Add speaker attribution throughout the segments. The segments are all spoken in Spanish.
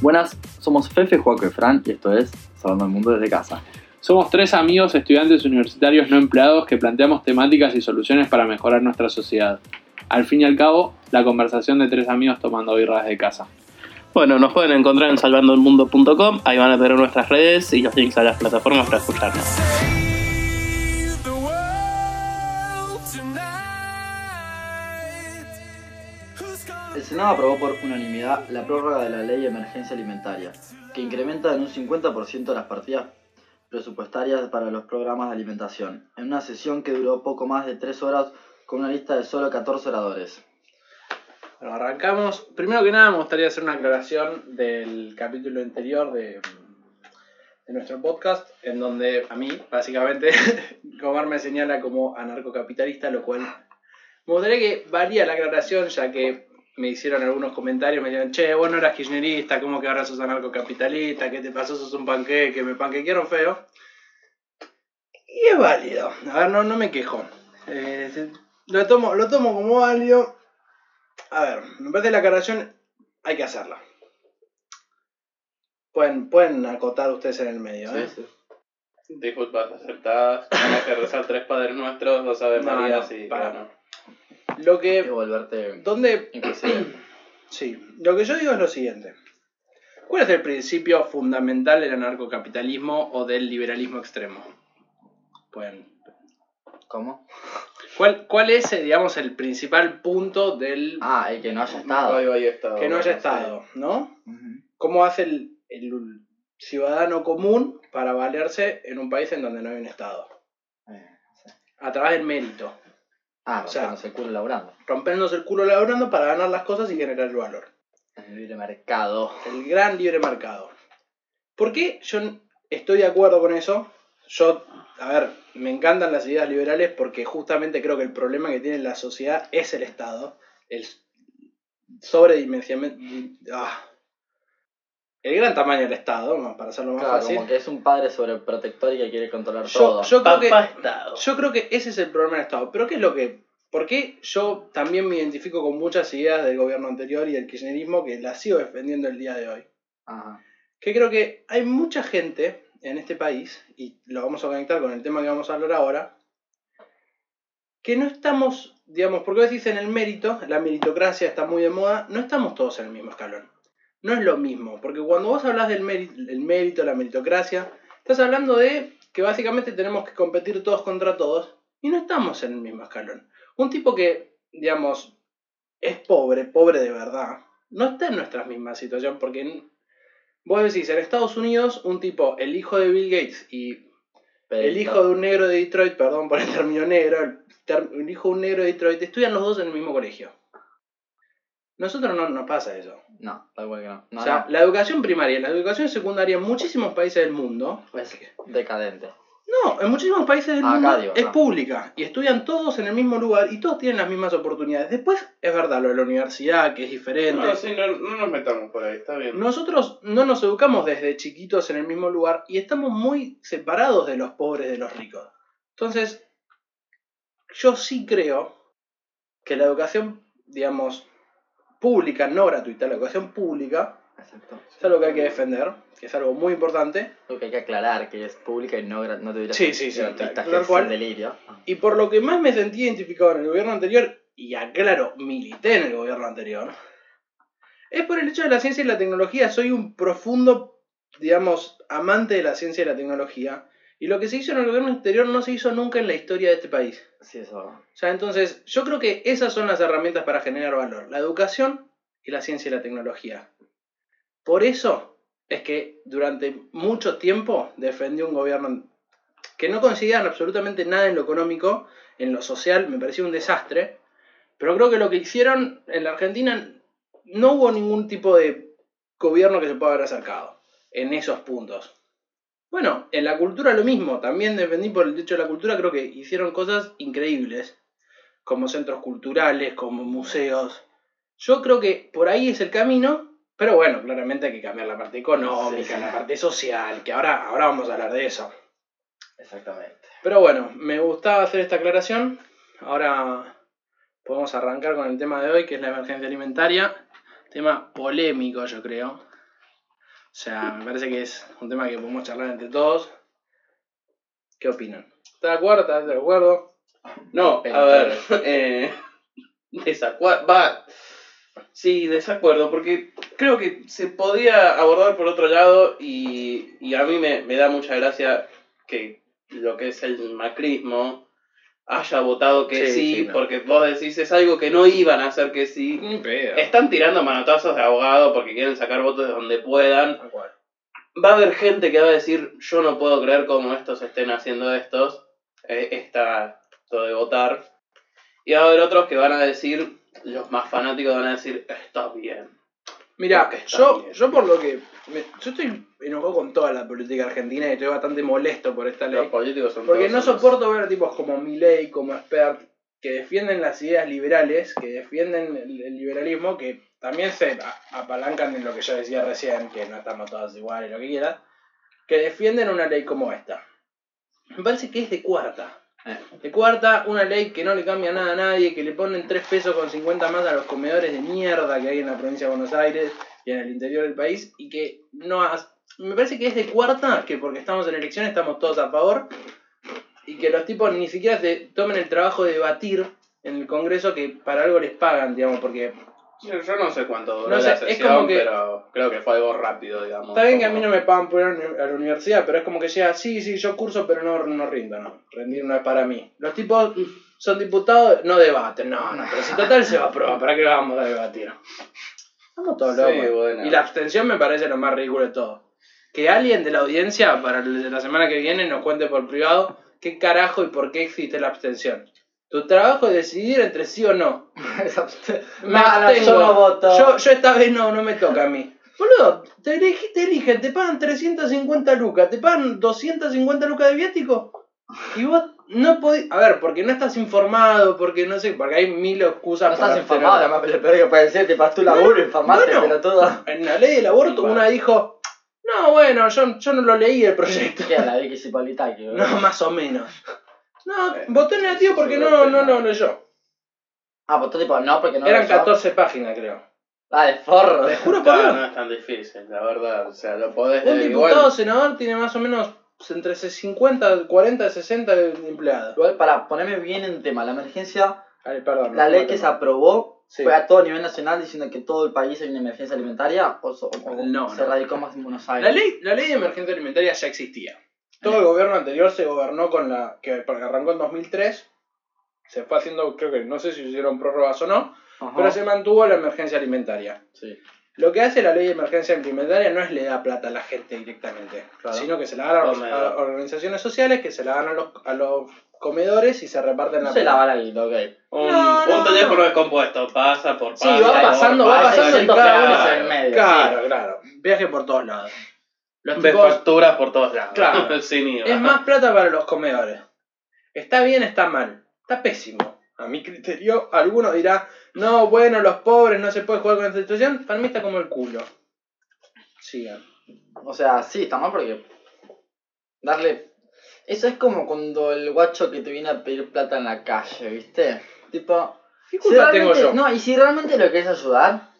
Speaker 1: Buenas, somos Fefe, Juaco y Fran y esto es Salvando el Mundo desde casa.
Speaker 2: Somos tres amigos estudiantes universitarios no empleados que planteamos temáticas y soluciones para mejorar nuestra sociedad. Al fin y al cabo, la conversación de tres amigos tomando birras de casa.
Speaker 3: Bueno, nos pueden encontrar en salvandoelmundo.com, ahí van a tener nuestras redes y los links a las plataformas para escucharnos.
Speaker 1: Senado aprobó por unanimidad la prórroga de la ley de emergencia alimentaria, que incrementa en un 50% las partidas presupuestarias para los programas de alimentación, en una sesión que duró poco más de 3 horas con una lista de solo 14 oradores.
Speaker 2: Bueno, arrancamos. Primero que nada, me gustaría hacer una aclaración del capítulo anterior de, nuestro podcast, en donde a mí, básicamente, Comar me señala como anarcocapitalista, lo cual me gustaría que varía la aclaración, ya que me hicieron algunos comentarios, me dijeron, che, vos no eras kirchnerista, ¿cómo que ahora sos anarcocapitalista? ¿Qué te pasó? Sos un panqueque, me panquequearon feo. Y es válido. A ver, no, no me quejo. Eh, lo, tomo, lo tomo como válido. A ver, me parece la aclaración hay que hacerla. Pueden, pueden acotar ustedes en el medio, ¿eh?
Speaker 3: Disculpas acertadas, hay que rezar tres padres nuestros, dos ave
Speaker 2: No,
Speaker 3: Marías
Speaker 2: no,
Speaker 3: y
Speaker 2: para.
Speaker 3: bueno.
Speaker 2: Lo
Speaker 1: Y
Speaker 2: que.
Speaker 1: volverte
Speaker 2: ¿Dónde.? Sí, lo que yo digo es lo siguiente. ¿Cuál es el principio fundamental del anarcocapitalismo o del liberalismo extremo? Pueden.
Speaker 1: ¿Cómo?
Speaker 2: ¿Cuál, ¿Cuál es, eh, digamos, el principal punto del
Speaker 1: Ah, el que no haya estado.
Speaker 3: Ahí va, ahí está,
Speaker 2: que no haya estado, ¿no?
Speaker 1: Ujú.
Speaker 2: ¿Cómo hace el, el ciudadano común para valerse en un país en donde no hay un Estado?
Speaker 1: Eh, sí.
Speaker 2: A través del mérito,
Speaker 1: Ah,
Speaker 2: O sea-
Speaker 1: se culo laburando.
Speaker 2: rompiéndose el culo laburando para ganar las cosas y generar el valor.
Speaker 1: El libre mercado.
Speaker 2: El gran libre mercado. ¿Por qué yo estoy de acuerdo con eso? Yo, a ver, me encantan las ideas liberales porque justamente creo que el problema que tiene la sociedad es el Estado. El sobredimensionamiento. Ah, el gran tamaño del Estado, para hacerlo más
Speaker 1: Claro,
Speaker 2: fácil.
Speaker 1: como que es un padre sobreprotector y que quiere controlar
Speaker 2: Yo,
Speaker 1: todo.
Speaker 2: yo creo que,
Speaker 3: Estado.
Speaker 2: yo creo que ese es el problema del Estado. Pero ¿qué es lo que.? ¿Por qué yo también me identifico con muchas ideas del gobierno anterior y del kirchnerismo que las sigo defendiendo el día de hoy?
Speaker 1: Ajá.
Speaker 2: que creo que hay mucha gente en este país, y lo vamos a conectar con el tema que vamos a hablar ahora, que no estamos, digamos, porque vos decís en el mérito, la meritocracia está muy de moda, no estamos todos en el mismo escalón. No es lo mismo, porque cuando vos hablas del mérito, el mérito, la meritocracia, estás hablando de que básicamente tenemos que competir todos contra todos, y no estamos en el mismo escalón. Un tipo que, digamos, es pobre, pobre de verdad, no está en nuestra misma situación, porque Vos decís, en Estados Unidos, un tipo, el hijo de Bill Gates y el hijo de un negro de Detroit, perdón por el término negro, el, ter- el hijo de un negro de Detroit, estudian los dos en el mismo colegio. Nosotros no nos pasa eso.
Speaker 1: No, da igual que no. No,
Speaker 2: o sea,
Speaker 1: no.
Speaker 2: la educación primaria y la educación secundaria en muchísimos países del mundo,
Speaker 1: Es decadente.
Speaker 2: no, en muchísimos países del
Speaker 1: acá
Speaker 2: mundo
Speaker 1: digo,
Speaker 2: es
Speaker 1: acá.
Speaker 2: pública y estudian todos en el mismo lugar y todos tienen las mismas oportunidades. Después es verdad lo de la universidad, que es diferente.
Speaker 3: No, sí, no, no nos metamos por ahí, está bien.
Speaker 2: Nosotros no nos educamos desde chiquitos en el mismo lugar y estamos muy separados de los pobres de los ricos. Entonces, yo sí creo que la educación, digamos, pública, no gratuita, la educación pública,
Speaker 1: Exacto.
Speaker 2: es algo que hay que defender, que es algo muy importante.
Speaker 1: Lo que hay que aclarar que es pública y no, no debería
Speaker 2: Sí, sí, sí, tal- cual.
Speaker 1: delirio.
Speaker 2: Y por lo que más me sentí identificado en el gobierno anterior, y aclaro, milité en el gobierno anterior, es por el hecho de la ciencia y la tecnología. Soy un profundo, digamos, amante de la ciencia y la tecnología. Y lo que se hizo en el gobierno anterior no se hizo nunca en la historia de este país.
Speaker 1: Sí, eso.
Speaker 2: O sea, entonces, yo creo que esas son las herramientas para generar valor. La educación y la ciencia y la tecnología. Por eso es que durante mucho tiempo defendí un gobierno que no consideran absolutamente nada en lo económico, en lo social, me parecía un desastre. Pero creo que lo que hicieron en la Argentina no hubo ningún tipo de gobierno que se pueda haber acercado en esos puntos. Bueno, en la cultura lo mismo, también defendí por el hecho de la cultura, creo que hicieron cosas increíbles, como centros culturales, como museos. Yo creo que por ahí es el camino, pero bueno, claramente hay que cambiar la parte económica,
Speaker 1: Sí,
Speaker 2: la parte social, que ahora, ahora vamos a hablar de eso.
Speaker 1: Exactamente.
Speaker 2: Pero bueno, me gustaba hacer esta aclaración. Ahora podemos arrancar con el tema de hoy, que es la emergencia alimentaria. Tema polémico, yo creo. Sea, me parece que es un tema que podemos charlar entre todos. ¿Qué opinan? ¿Estás de acuerdo? ¿Estás de acuerdo?
Speaker 3: No, a ver, eh, desacuerdo, va, sí, desacuerdo, porque creo que se podía abordar por otro lado y, y a mí me, me da mucha gracia que lo que es el macrismo haya votado que
Speaker 2: Sí,
Speaker 3: sí,
Speaker 2: sí, no.
Speaker 3: porque vos decís es algo que no iban a hacer que sí. Están tirando manotazos de abogado porque quieren sacar votos de donde puedan. Va a haber gente que va a decir, yo no puedo creer cómo estos estén haciendo estos, eh, esta, esto de votar. Y va a haber otros que van a decir, los más fanáticos van a decir, está bien.
Speaker 2: Mira, yo,
Speaker 3: bien.
Speaker 2: yo por lo que. me- yo estoy enojado con toda la política argentina y estoy bastante molesto por esta
Speaker 3: Los
Speaker 2: ley.
Speaker 3: políticos son
Speaker 2: Porque no soporto ver tipos como Milley, como Spert, que defienden las ideas liberales, que defienden el, el liberalismo, que también se a- apalancan en lo que yo decía recién, que no estamos todos iguales, lo que quieras, que defienden una ley como esta. Me parece que es de cuarta. De cuarta, una ley que no le cambia nada a nadie, que le ponen 3 pesos con 50 más a los comedores de mierda que hay en la provincia de Buenos Aires y en el interior del país, y que no has- Me parece que es de cuarta, que porque estamos en elecciones estamos todos a favor, y que los tipos ni siquiera se tomen el trabajo de debatir en el Congreso que para algo les pagan, digamos, porque
Speaker 3: Yo, yo no sé cuánto duró
Speaker 2: No sé,
Speaker 3: la
Speaker 2: es
Speaker 3: sesión,
Speaker 2: que-
Speaker 3: pero creo que fue algo rápido, digamos.
Speaker 2: está bien que a mí no me pagan por ir a la universidad, pero es como que llega, sí, sí, yo curso, pero no, no rindo, no, rendir no es para mí. Los tipos son diputados, no debaten, no, no, pero si total se va a aprobar, ¿para qué vamos a debatir? Estamos todos
Speaker 3: Sí,
Speaker 2: locos.
Speaker 3: bueno.
Speaker 2: Y la abstención me parece lo más ridículo de todo. Que alguien de la audiencia para la semana que viene nos cuente por privado qué carajo y por qué existe la abstención. Tu trabajo es decidir entre sí o no. Me
Speaker 1: No, no, yo no voto.
Speaker 2: Yo, yo esta vez no, no me toca a mí. Boludo, te, elegi- te eligen, te pagan 350 lucas, te pagan 250 lucas de viático. Y vos no podés. A ver, porque no estás informado, porque no sé, porque hay mil excusas
Speaker 1: No
Speaker 2: para
Speaker 1: estás informado, además, lo peor que puede ser, te pasas tu laburo, informaste,
Speaker 2: bueno.
Speaker 1: pero todo.
Speaker 2: En la ley del aborto,
Speaker 3: Igual.
Speaker 2: una dijo: No, bueno, yo, yo no lo leí el proyecto.
Speaker 1: ¿Qué? La Vicky Cipolitaki, boludo.
Speaker 2: No, más o menos. No,
Speaker 3: Eh,
Speaker 2: voté negativo porque no,
Speaker 3: voté
Speaker 2: no lo
Speaker 3: mal.
Speaker 2: leyó.
Speaker 1: Ah, votó tipo, no, porque no
Speaker 2: Eran
Speaker 1: leyó.
Speaker 2: 14 páginas, creo.
Speaker 1: Ah, de forro.
Speaker 2: Te juro por
Speaker 3: No,
Speaker 2: Dios.
Speaker 3: no es tan difícil, la verdad. O sea, lo podés
Speaker 2: Un diputado
Speaker 3: igual.
Speaker 2: senador tiene más o menos entre 50, 40, 60 de empleados.
Speaker 1: Igual, para ponerme bien en tema, la emergencia,
Speaker 2: Ay, perdón.
Speaker 1: la
Speaker 2: no,
Speaker 1: ley
Speaker 2: no,
Speaker 1: que
Speaker 2: no.
Speaker 1: se aprobó
Speaker 2: Sí.
Speaker 1: fue a todo nivel nacional diciendo que todo el país hay una emergencia alimentaria o, o
Speaker 2: No,
Speaker 1: se
Speaker 2: no.
Speaker 1: radicó más en Buenos Aires.
Speaker 2: La ley, la ley de emergencia alimentaria ya existía. Todo el gobierno anterior se gobernó con la. que porque arrancó en 2003. Se fue haciendo, creo que no sé si hicieron prórrogas o no,
Speaker 1: Ajá.
Speaker 2: pero se mantuvo la emergencia alimentaria.
Speaker 1: Sí.
Speaker 2: Lo que hace la ley de emergencia alimentaria no es le da plata a la gente directamente,
Speaker 1: Claro.
Speaker 2: sino que se la dan a, a organizaciones sociales, que se la dan a los, a los comedores y se reparten la
Speaker 1: No se
Speaker 2: plata.
Speaker 1: lava la guita, ok.
Speaker 3: Un,
Speaker 2: No, no,
Speaker 3: un teléfono
Speaker 2: no.
Speaker 3: descompuesto pasa por
Speaker 2: Sí,
Speaker 3: pasa
Speaker 2: va
Speaker 3: por
Speaker 2: pasando, va
Speaker 3: pasa,
Speaker 2: pasando y
Speaker 1: 600
Speaker 2: cada uno-
Speaker 1: en el medio.
Speaker 2: Claro, claro. Viaje por todos lados. Los tipos-
Speaker 3: facturas por todos lados.
Speaker 2: Claro.
Speaker 3: Sin IVA.
Speaker 2: Es más plata para los comedores. Está bien, está mal. Está pésimo. A mi criterio, alguno dirá, no, bueno, los pobres no se puede jugar con esta situación. Para mí está como el culo. Sigan.
Speaker 1: O sea, sí, está mal porque darle... Eso es como cuando el guacho que te viene a pedir plata en la calle, ¿viste? Tipo...
Speaker 2: ¿Qué
Speaker 1: si
Speaker 2: culpa tengo yo?
Speaker 1: No, y si realmente lo querés ayudar,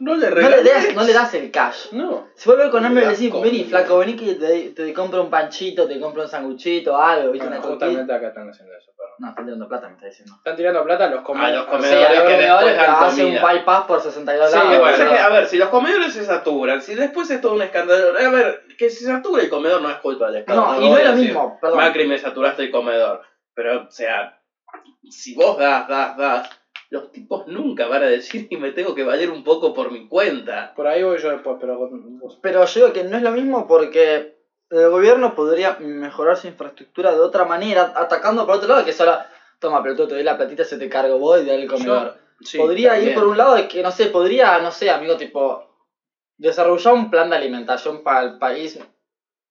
Speaker 3: No le
Speaker 1: no le, das, no le das el cash.
Speaker 2: No.
Speaker 1: Si vuelve con hambre y
Speaker 3: Le
Speaker 1: decís, vení flaco, vení que te, te compro un panchito, te compro un sanguchito, algo, ¿viste?
Speaker 2: Bueno,
Speaker 1: una coquita.
Speaker 2: justamente acá están haciendo eso. perdón.
Speaker 1: No, están tirando plata, me está diciendo.
Speaker 2: Están tirando plata a los
Speaker 3: A
Speaker 2: comedores.
Speaker 3: los
Speaker 1: Sí,
Speaker 3: comedores
Speaker 1: a los
Speaker 3: que
Speaker 1: comedores que hacen un bypass por 62
Speaker 2: Sí,
Speaker 3: Lo que
Speaker 1: dólares.
Speaker 3: pasa es
Speaker 2: bueno.
Speaker 3: que, a ver, si los comedores se saturan, si después es todo un escándalo. A ver, que se sature el comedor no es culpa del Estado.
Speaker 1: No, y
Speaker 3: voy
Speaker 1: no
Speaker 3: a
Speaker 1: es lo mismo, perdón.
Speaker 3: Macri me saturaste el comedor. Pero, o sea, si vos das, das, das, los tipos nunca van a decir y me tengo que valer un poco por mi cuenta.
Speaker 2: Por ahí voy yo después, pero vos.
Speaker 1: Pero yo digo que no es lo mismo porque el gobierno podría mejorar su infraestructura de otra manera, atacando por otro lado, que solo, toma, pero tú te doy la platita, se te cargo vos y dale el comedor.
Speaker 2: Sí,
Speaker 1: podría ir por un lado de que, no sé, podría, no sé, amigo, tipo, desarrollar un plan de alimentación para el país,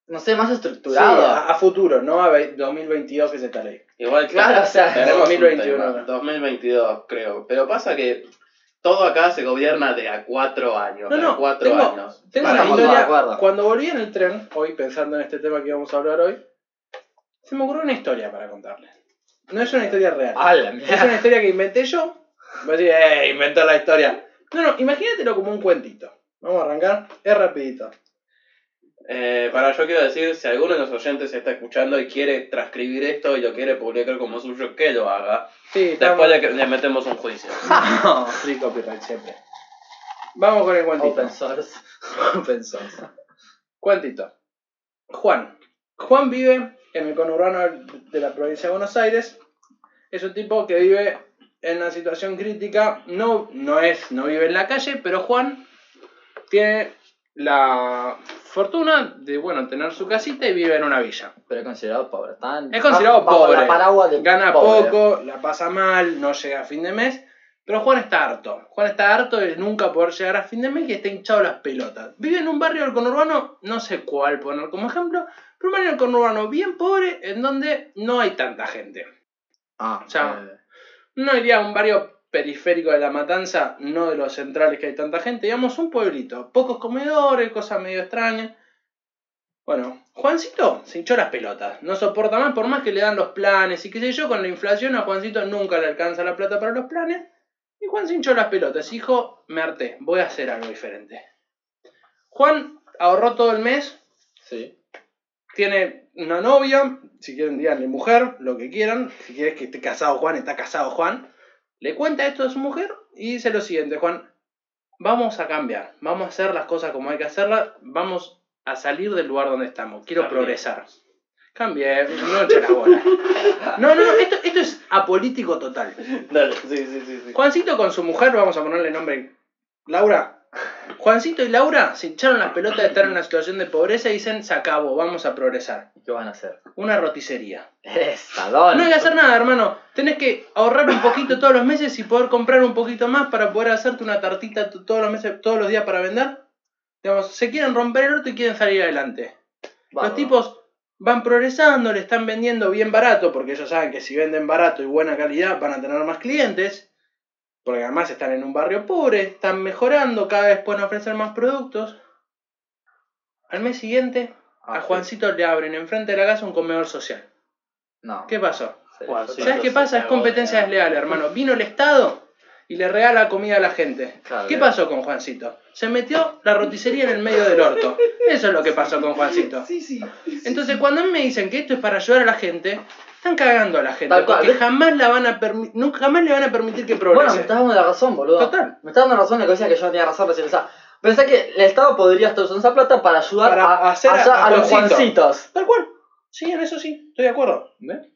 Speaker 1: no sé, más
Speaker 2: Sí,
Speaker 1: estructurado.
Speaker 2: a, a futuro, no a ve- 2022 que es esta ley.
Speaker 3: Igual
Speaker 1: Claro, o sea,
Speaker 3: tenemos
Speaker 2: 2021.
Speaker 3: 2021. 2022, creo. Pero pasa que todo acá se gobierna de a cuatro años.
Speaker 2: No, no,
Speaker 3: a cuatro
Speaker 2: tengo-
Speaker 3: años.
Speaker 2: Tengo una historia. Cuando volví en el tren, hoy pensando en este tema que íbamos a hablar hoy, se me ocurrió una historia para contarles. No es una historia real. Es una historia que inventé yo. Voy a decir, ¡eh! Inventé la historia. No, no, imagínatelo como un cuentito. Vamos a arrancar. Es rapidito.
Speaker 3: Eh, para yo quiero decir, si alguno de los oyentes está escuchando y quiere transcribir esto y lo quiere publicar como suyo, que lo haga.
Speaker 2: Sí.
Speaker 3: Después le, le metemos un juicio.
Speaker 2: No, free copyright siempre. Vamos con el cuentito.
Speaker 1: Open source.
Speaker 2: Open source. Cuentito. Juan. Juan vive en el conurbano de la provincia de Buenos Aires. Es un tipo que vive en una situación crítica. No, no es, no vive en la calle, pero Juan tiene la fortuna de bueno tener su casita y vive en una villa.
Speaker 1: Pero es considerado pobre.
Speaker 2: Es considerado
Speaker 1: bajo
Speaker 2: pobre.
Speaker 1: la paraguas de
Speaker 2: Gana
Speaker 1: pobre.
Speaker 2: poco, la pasa mal, no llega a fin de mes. Pero Juan está harto. Juan está harto de nunca poder llegar a fin de mes y está hinchado las pelotas. Vive en un barrio del conurbano, no sé cuál poner como ejemplo, pero un barrio del conurbano bien pobre en donde no hay tanta gente.
Speaker 1: Ah,
Speaker 2: Chao.
Speaker 1: eh,
Speaker 2: No iría a un barrio periférico de La Matanza, no de los centrales que hay tanta gente, digamos un pueblito, pocos comedores, cosas medio extrañas. Bueno, Juancito se hinchó las pelotas, no soporta más por más que le dan los planes y qué sé yo, con la inflación a Juancito nunca le alcanza la plata para los planes. Y Juan se hinchó las pelotas, dijo, me harté, voy a hacer algo diferente. Juan ahorró todo el mes,
Speaker 1: sí.
Speaker 2: tiene una novia, si quieren díganle mujer, lo que quieran, si quieres que esté casado Juan, está casado Juan, le cuenta esto a su mujer y dice lo siguiente, Juan, vamos a cambiar, vamos a hacer las cosas como hay que hacerlas, vamos a salir del lugar donde estamos, quiero progresar. Cambie, no eche la bola. No, no, esto, esto es apolítico total.
Speaker 3: Dale, sí, sí, sí. sí.
Speaker 2: Juancito con su mujer, vamos a ponerle nombre Laura. Juancito y Laura se hincharon las pelotas de estar en una situación de pobreza y dicen, se acabó, vamos a progresar.
Speaker 1: ¿Qué van a hacer?
Speaker 2: Una roticería.
Speaker 1: Es salón.
Speaker 2: No hay que hacer nada, hermano. Tenés que ahorrar un poquito todos los meses y poder comprar un poquito más para poder hacerte una tartita todos los meses, todos los días para vender. Digamos, se quieren romper el orto y quieren salir adelante. Los tipos van progresando, le están vendiendo bien barato, porque ellos saben que si venden barato y buena calidad van a tener más clientes. Porque además están en un barrio pobre, están mejorando, cada vez pueden ofrecer más productos. Al mes siguiente,
Speaker 1: Ah,
Speaker 2: a
Speaker 1: sí.
Speaker 2: Juancito le abren enfrente de la casa un comedor social.
Speaker 1: No.
Speaker 2: ¿Qué pasó?
Speaker 3: Juancito.
Speaker 2: ¿Sabes qué pasa? Es competencia desleal, hermano. Vino el Estado y le regala comida a la gente.
Speaker 1: Claro,
Speaker 2: ¿Qué pasó con Juancito? Se metió la roticería en el medio del orto. Eso es lo que pasó con Juancito.
Speaker 3: Sí, sí.
Speaker 2: Entonces, cuando a mí me dicen que esto es para ayudar a la gente, están cagando a la gente.
Speaker 1: Tal cual,
Speaker 2: porque
Speaker 1: ¿ves?
Speaker 2: jamás, la van a permi- nunca, jamás le van a permitir que
Speaker 1: Bueno, me
Speaker 2: progrese.
Speaker 1: estás dando la razón, boludo.
Speaker 2: Total.
Speaker 1: Me estás dando razón en lo que decía que yo no tenía razón recién. O sea, pensé que el Estado podría estar usando esa plata para ayudar
Speaker 2: Para
Speaker 1: a,
Speaker 2: hacer
Speaker 1: a,
Speaker 2: a-
Speaker 1: a los
Speaker 2: Juancito.
Speaker 1: Juancitos.
Speaker 2: Tal cual. Sí, en eso sí, estoy de acuerdo.
Speaker 3: ¿Ves?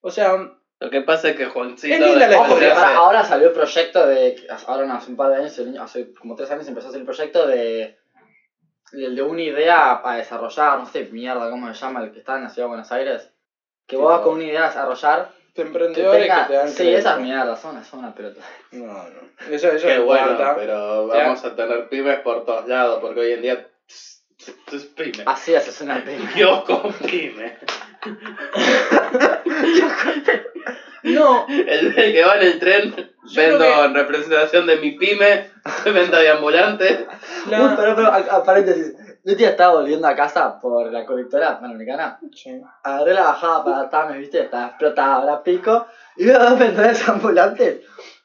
Speaker 2: O sea,
Speaker 3: Lo que pasa es que Juancito.
Speaker 2: Es linda la
Speaker 3: después
Speaker 1: Ojo, que ahora,
Speaker 3: hace-
Speaker 1: ahora salió el proyecto de. Ahora no, hace un par de años, el- hace como tres años empezó a hacer el proyecto de. de de una idea a desarrollar, no sé, mierda, ¿cómo se llama? El que está en la ciudad de Buenos Aires. Que vos vas con una idea a desarrollar.
Speaker 2: de
Speaker 1: Que
Speaker 2: emprendedores
Speaker 1: tenga,
Speaker 2: que te dan
Speaker 1: sí,
Speaker 2: crédito.
Speaker 1: esas mierdas son, son una pelota.
Speaker 2: No, no. Eso, eso
Speaker 3: Qué
Speaker 2: no
Speaker 3: bueno, pero
Speaker 2: Te
Speaker 3: vamos a tener pymes por todos lados, porque hoy en día. Es pyme.
Speaker 1: Así haces una pyme.
Speaker 3: Yo con pyme.
Speaker 2: No,
Speaker 3: El, el que va en el tren,
Speaker 2: Yo
Speaker 3: vendo
Speaker 2: que-
Speaker 3: en representación de mi pyme, venta de ambulante.
Speaker 2: la-
Speaker 1: Uy, pero, pero, a, a paréntesis. Yo un día estaba volviendo a casa por la colectora panamericana.
Speaker 2: Sí.
Speaker 1: Agarré la bajada para Tames, viste, estaba explotada, ahora pico. Y veo a dos vendedores ambulantes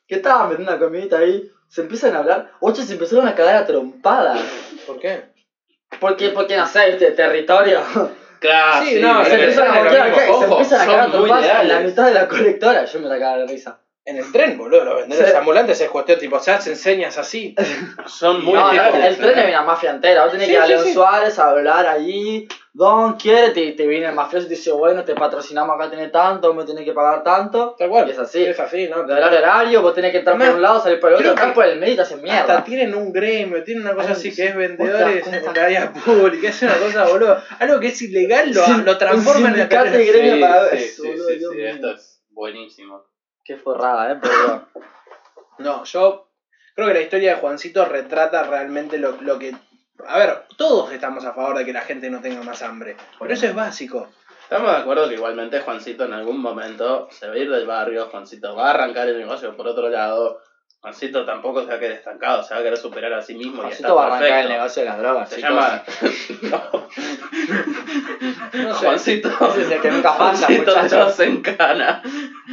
Speaker 1: que estaban vendiendo una comidita ahí. Se empiezan a hablar. Ocho se empezaron a cagar a trompadas.
Speaker 2: ¿Por qué?
Speaker 1: Porque, porque no sé, viste, territorio.
Speaker 3: Claro,
Speaker 2: Sí, no,
Speaker 1: se empiezan a a cagar a trompadas en la mitad de la colectora. Yo me sacaba de risa.
Speaker 2: En el tren, boludo, los vendedores
Speaker 1: Sí.
Speaker 2: ambulantes es cuestión tipo, se hacen señas así.
Speaker 3: Son muy
Speaker 1: no, no,
Speaker 3: leales,
Speaker 1: el tren es una mafia entera. Vos tenés
Speaker 2: Sí,
Speaker 1: que ir a
Speaker 2: sí,
Speaker 1: León
Speaker 2: sí.
Speaker 1: Suárez a hablar allí. Don quiere, te, te viene el mafioso y te dice, bueno, te patrocinamos acá, tenés tanto, me tenés que pagar tanto.
Speaker 2: Tal cual.
Speaker 1: Y es así.
Speaker 2: Es así, ¿no?
Speaker 1: De horario horario, vos tenés que entrar por un lado, salir por el otro, entrar por el medio y te hacen mierda.
Speaker 2: Hasta tienen un gremio, tienen una cosa
Speaker 1: Ay,
Speaker 2: así
Speaker 1: sí.
Speaker 2: que es vendedores en la área pública, es una cosa, boludo. Algo que es ilegal lo, lo transforman en la
Speaker 1: gremio
Speaker 3: Sí,
Speaker 1: para
Speaker 3: sí,
Speaker 1: eso,
Speaker 3: sí, sí, sí, esto es buenísimo.
Speaker 1: Qué forrada, eh, pero.
Speaker 2: No, yo creo que la historia de Juancito retrata realmente lo, lo que... A ver, todos estamos a favor de que la gente no tenga más hambre, pero eso es básico.
Speaker 3: Estamos de acuerdo que igualmente Juancito en algún momento se va a ir del barrio, Juancito va a arrancar el negocio por otro lado. Juancito tampoco se va a quedar estancado, se va a querer superar a sí mismo y
Speaker 1: Juancito
Speaker 3: está
Speaker 1: va a arrancar el negocio de las drogas,
Speaker 3: Se
Speaker 1: chicos.
Speaker 3: llama. no.
Speaker 2: No sé.
Speaker 3: Juancito.
Speaker 1: Ese es el que nunca falla,
Speaker 3: Juancito
Speaker 1: muchacho.
Speaker 3: no se encana.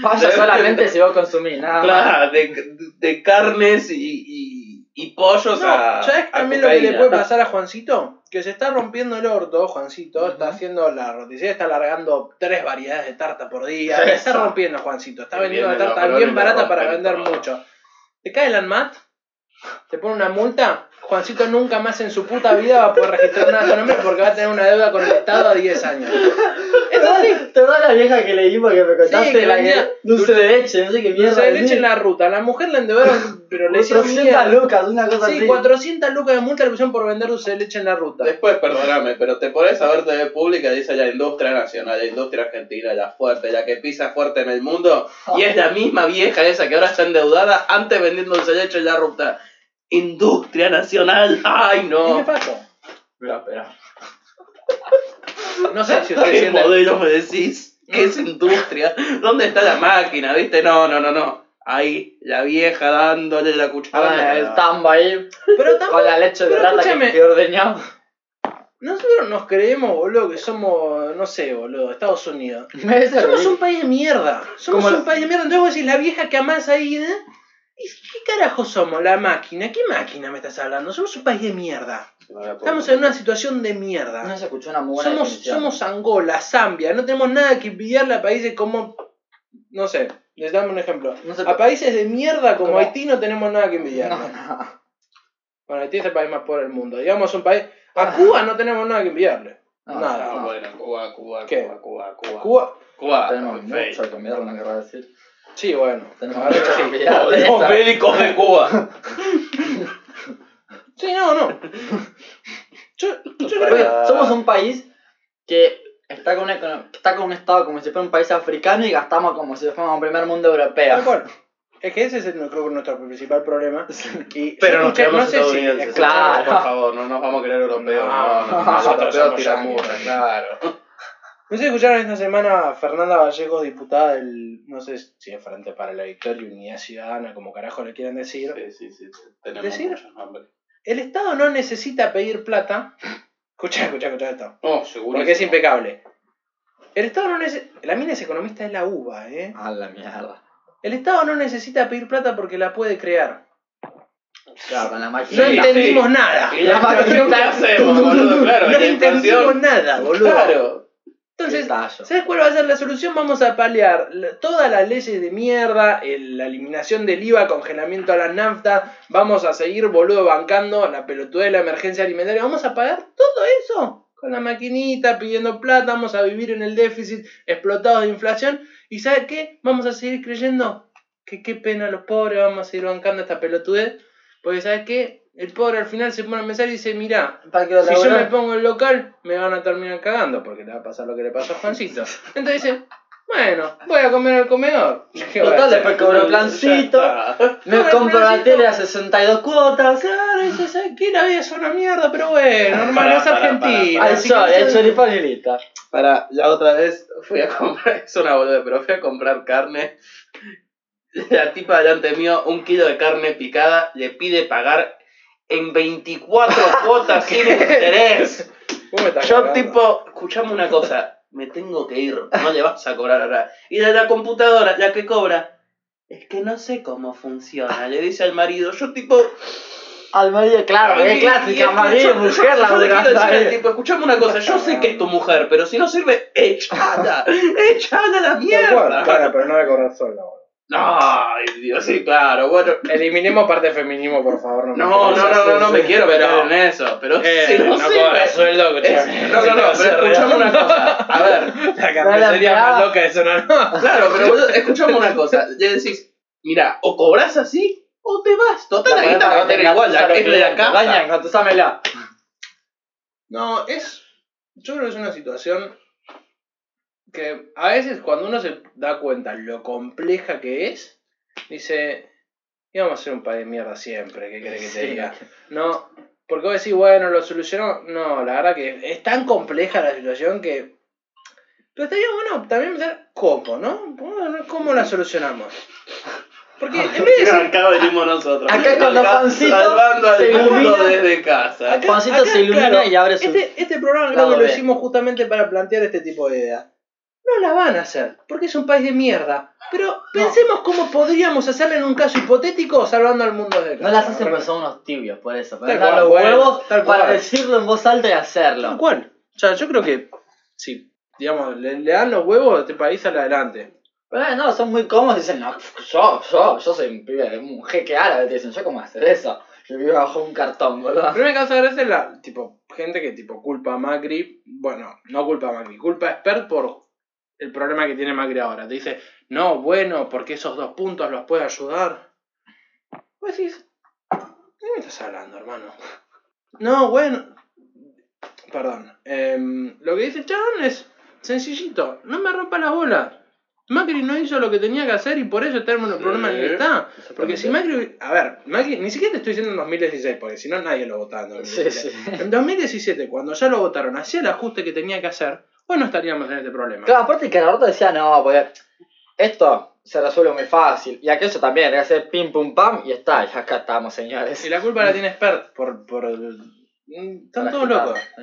Speaker 1: Falla solamente si vos consumís, nada más.
Speaker 3: Claro, de, de carnes y, y, y pollos
Speaker 2: No,
Speaker 3: a.
Speaker 2: ¿sabes
Speaker 3: a
Speaker 2: también lo que le puede pasar a Juancito? Que se está rompiendo el orto, Juancito, está haciendo la roticería, está largando tres variedades de tarta por día, se está
Speaker 1: Eso.
Speaker 2: rompiendo Juancito, está vendiendo una tarta bien barata para vender
Speaker 3: todo.
Speaker 2: mucho. Te cae el ANMAT, te pone una multa, Juancito nunca más en su puta vida va a poder registrar nada a tu nombre porque va a tener una deuda con el Estado a 10 años.
Speaker 1: ¿Te acuerdas- ¿Te acuerdas la vieja que leímos que me contaste?
Speaker 2: que
Speaker 1: la que dulce de leche, no sé qué mierda.
Speaker 2: Dulce de leche en la ruta, la mujer la endeudaron, pero le hicieron
Speaker 1: 400
Speaker 2: mierda.
Speaker 1: lucas, una cosa
Speaker 2: Sí,
Speaker 1: así.
Speaker 2: 400 lucas de multa le pusieron por vender dulce de leche en la ruta.
Speaker 3: Después, perdóname, pero te pones a ver TV pública y dice la industria nacional, la industria argentina, la fuerte, la que pisa fuerte en el mundo, y es la misma vieja esa que ahora está endeudada, antes vendiendo dulce de leche en la ruta. Industria nacional, ay
Speaker 2: ¿Qué
Speaker 3: no.
Speaker 2: le pasó?
Speaker 1: Espera, espera.
Speaker 2: No sé si ustedes
Speaker 3: ¿Qué modelo me decís? ¿Qué es industria? ¿Dónde está la máquina? ¿Viste? No, no, no, no. Ahí, la vieja dándole la
Speaker 1: Ah,
Speaker 3: cuchara.
Speaker 1: el tambo ahí,
Speaker 2: Pero
Speaker 1: con
Speaker 2: tampoco,
Speaker 1: la leche de rata
Speaker 2: escúchame.
Speaker 1: que ordeñado.
Speaker 2: nosotros nos creemos, boludo, que somos, no sé, boludo, Estados Unidos. Somos un país de mierda. Somos
Speaker 1: Como
Speaker 2: un país de mierda. Entonces vos decís, la vieja que amás ahí, ¿eh? ¿Y ¿Qué carajo somos? ¿La máquina? ¿Qué máquina me estás hablando? Somos un país de mierda. Estamos en una situación de mierda.
Speaker 1: No se escuchó una muy buena
Speaker 2: Somos,
Speaker 1: definición.
Speaker 2: somos Angola, Zambia, no tenemos nada que envidiarle a países como, no sé, les damos un ejemplo.
Speaker 1: No se-
Speaker 2: A países de mierda como
Speaker 1: Como-
Speaker 2: Haití no tenemos nada que envidiarle.
Speaker 1: No, no.
Speaker 2: Bueno, Haití es el país más pobre del mundo. Digamos un país... A Cuba no tenemos nada que envidiarle.
Speaker 1: No,
Speaker 2: nada.
Speaker 3: No,
Speaker 1: no.
Speaker 3: bueno, Cuba, Cuba,
Speaker 2: ¿Qué?
Speaker 3: Cuba, Cuba, Cuba.
Speaker 2: Cuba...
Speaker 3: Cuba,
Speaker 1: Tenemos mucho que mirar, no querrá decir.
Speaker 2: Sí, bueno.
Speaker 1: Tenemos mirar. de
Speaker 3: Los
Speaker 1: esa.
Speaker 3: médicos de Cuba.
Speaker 2: Sí, no, no. Yo, yo creo que...
Speaker 1: somos un país que está con, una econo- que está con un estado como si fuera un país africano y gastamos como si fuéramos un primer mundo
Speaker 2: Tal
Speaker 1: europeo.
Speaker 2: cual. Es que ese es el- creo que nuestro principal problema. Y
Speaker 3: Pero
Speaker 2: yo
Speaker 3: nos
Speaker 2: escuché- no sé si
Speaker 3: estadounidenses.
Speaker 1: Claro.
Speaker 3: Por favor, no nos vamos a creer europeos. No, no, no,
Speaker 2: Nosotros
Speaker 3: los europeos
Speaker 2: somos yanquis.
Speaker 3: murra, claro.
Speaker 2: No sé si escucharon esta semana a Fernanda Vallejo, diputada del, no sé si es Frente para la Victoria, Unidad Ciudadana, como carajo le quieran decir.
Speaker 3: Sí, sí, sí. Tenemos
Speaker 2: Decir-
Speaker 3: muchos nombres.
Speaker 2: El Estado no necesita pedir plata. Escucha, escucha, escucha esto.
Speaker 3: Oh, seguro.
Speaker 2: Porque es impecable. El Estado no necesita... La mina es economista de la UBA, ¿eh?
Speaker 1: A la mierda.
Speaker 2: El Estado no necesita pedir plata porque la puede crear.
Speaker 1: Claro, con la
Speaker 2: No
Speaker 1: máquina.
Speaker 3: Sí,
Speaker 2: entendimos nada.
Speaker 3: ¿Y la inflación qué hacemos, boludo? Claro,
Speaker 2: No entendimos nada, boludo.
Speaker 3: Claro.
Speaker 2: Entonces. ¿Sabes cuál va a ser la solución? Vamos a paliar la- todas las leyes de mierda, el- la eliminación del IVA, congelamiento a las naftas, vamos a seguir, boludo, bancando la pelotudez de la emergencia alimentaria, vamos a pagar todo eso con la maquinita, pidiendo plata, vamos a vivir en el déficit, explotados de inflación, y ¿sabes qué? Vamos a seguir creyendo que qué pena los pobres, vamos a seguir bancando esta pelotudez, porque ¿sabes qué? El pobre al final se pone a pensar y dice, mirá,
Speaker 1: Para que
Speaker 2: si yo me pongo el local, me van a terminar cagando porque le va a pasar lo que le pasó a Juancito. Entonces dice, bueno, voy a comer al comedor. ¿Qué voy a
Speaker 1: Total, después cobro plancito. Me compro
Speaker 2: el
Speaker 1: la
Speaker 2: plancito.
Speaker 1: tele a 62 cuotas.
Speaker 2: Claro, dice, ¿sabes qué? La vida es una mierda, pero bueno, hermano, es Argentina.
Speaker 1: Al
Speaker 2: así
Speaker 1: sol,
Speaker 2: que
Speaker 1: el
Speaker 2: eso-
Speaker 1: choripán y listo.
Speaker 3: Para, la otra vez fui a comprar, es una boluda, pero fui a comprar carne. La tipa delante mío, un kilo de carne picada, le pide pagar en 24 cuotas sin interés. Yo tipo, escuchame una cosa, me tengo que ir, no le vas a cobrar ahora. Y de la computadora, la que cobra, es que no sé cómo funciona, le dice al marido, yo tipo...
Speaker 1: Al marido, claro, es clásica, marido,
Speaker 3: yo-
Speaker 1: mujer, la ahí.
Speaker 3: tipo, escuchame una cosa, yo sé que es tu mujer, pero si no sirve, echala, echala a la mierda.
Speaker 2: Claro, pero no voy a correr sola.
Speaker 3: Ay, Dios, sí, claro, bueno.
Speaker 2: Eliminemos parte de feminismo, por favor. me
Speaker 3: No, no,
Speaker 2: interesa.
Speaker 3: no, no, no me quiero meter
Speaker 2: no.
Speaker 3: en eso, pero
Speaker 2: Eh,
Speaker 3: si no,
Speaker 2: no cobra sueldo,
Speaker 3: no, no, no, pero escuchame una cosa. A ver,
Speaker 2: La
Speaker 1: No, la
Speaker 2: más loca de zona no.
Speaker 3: claro, pero escuchame una cosa. Le decís, mira, o cobras así o te vas. Total, la guita va a tener igual, ya que es de la casa.
Speaker 1: Dañan, contestámela.
Speaker 2: No, es. Yo creo que es una situación que a veces cuando uno se da cuenta lo compleja que es, dice, íbamos a ser un país de mierda siempre, ¿qué crees que te
Speaker 1: Sí.
Speaker 2: diga? No, porque vos decís, bueno, lo solucionó. No, la verdad que es tan compleja la situación que. Pero estaría bueno también pensar cómo, ¿no? ¿Cómo la solucionamos? Porque en vez de decir,
Speaker 3: Acá venimos nosotros.
Speaker 1: Acá
Speaker 3: Acá
Speaker 1: Juancito
Speaker 3: Salvando al
Speaker 1: se
Speaker 3: mundo
Speaker 1: ilumina.
Speaker 3: desde casa.
Speaker 2: Acá-
Speaker 1: Juancito
Speaker 2: acá,
Speaker 1: se ilumina
Speaker 2: claro,
Speaker 1: y abre su.
Speaker 2: Este, este programa creo que lo hicimos justamente para plantear este tipo de ideas. No la van a hacer, porque es un país de mierda. Pero pensemos cómo podríamos hacerlo en un caso hipotético salvando al mundo de
Speaker 1: No las hacen porque son unos tibios, por eso. Para
Speaker 2: Tal
Speaker 1: los
Speaker 2: bueno,
Speaker 1: huevos
Speaker 2: tal
Speaker 1: para
Speaker 2: cual.
Speaker 1: decirlo en voz alta y
Speaker 2: Tal
Speaker 1: hacerlo.
Speaker 2: cual. O sea, yo creo que sí, digamos, le, le dan los huevos a este país al adelante.
Speaker 1: Pero eh, no, son muy cómodos y dicen, no, yo, yo, yo soy un pibe, un jeque árabe, te dicen, yo cómo hacer eso. Yo vivo bajo un cartón, boludo.
Speaker 2: La primera causa de gracia es la, tipo, gente que tipo culpa a Macri, bueno, no culpa a Macri, culpa a Expert por el problema que tiene Macri ahora. Te dice, no, bueno, porque esos dos puntos los puede ayudar. Vos decís, ¿de qué me estás hablando, hermano? No, bueno, perdón. em, lo que dice el chabón es sencillito, no me rompa las bolas. Macri no hizo lo que tenía que hacer y por eso tenemos el problema en el que está. Porque si Macri. A ver, Macri, ni siquiera te estoy diciendo en 2016, porque si no nadie lo votaba en
Speaker 1: Sí,
Speaker 2: 2016.
Speaker 1: sí.
Speaker 2: En 2017, cuando ya lo votaron, hacía el ajuste que tenía que hacer, hoy no estaríamos en este problema.
Speaker 1: Claro, aparte que Alberto decía, no, porque esto se resuelve muy fácil. Y aquello también, que hacer pim pum pam y está, y acá estamos, señores.
Speaker 2: Y la culpa la tiene Spert por. por mm, están todos locos.
Speaker 1: sí.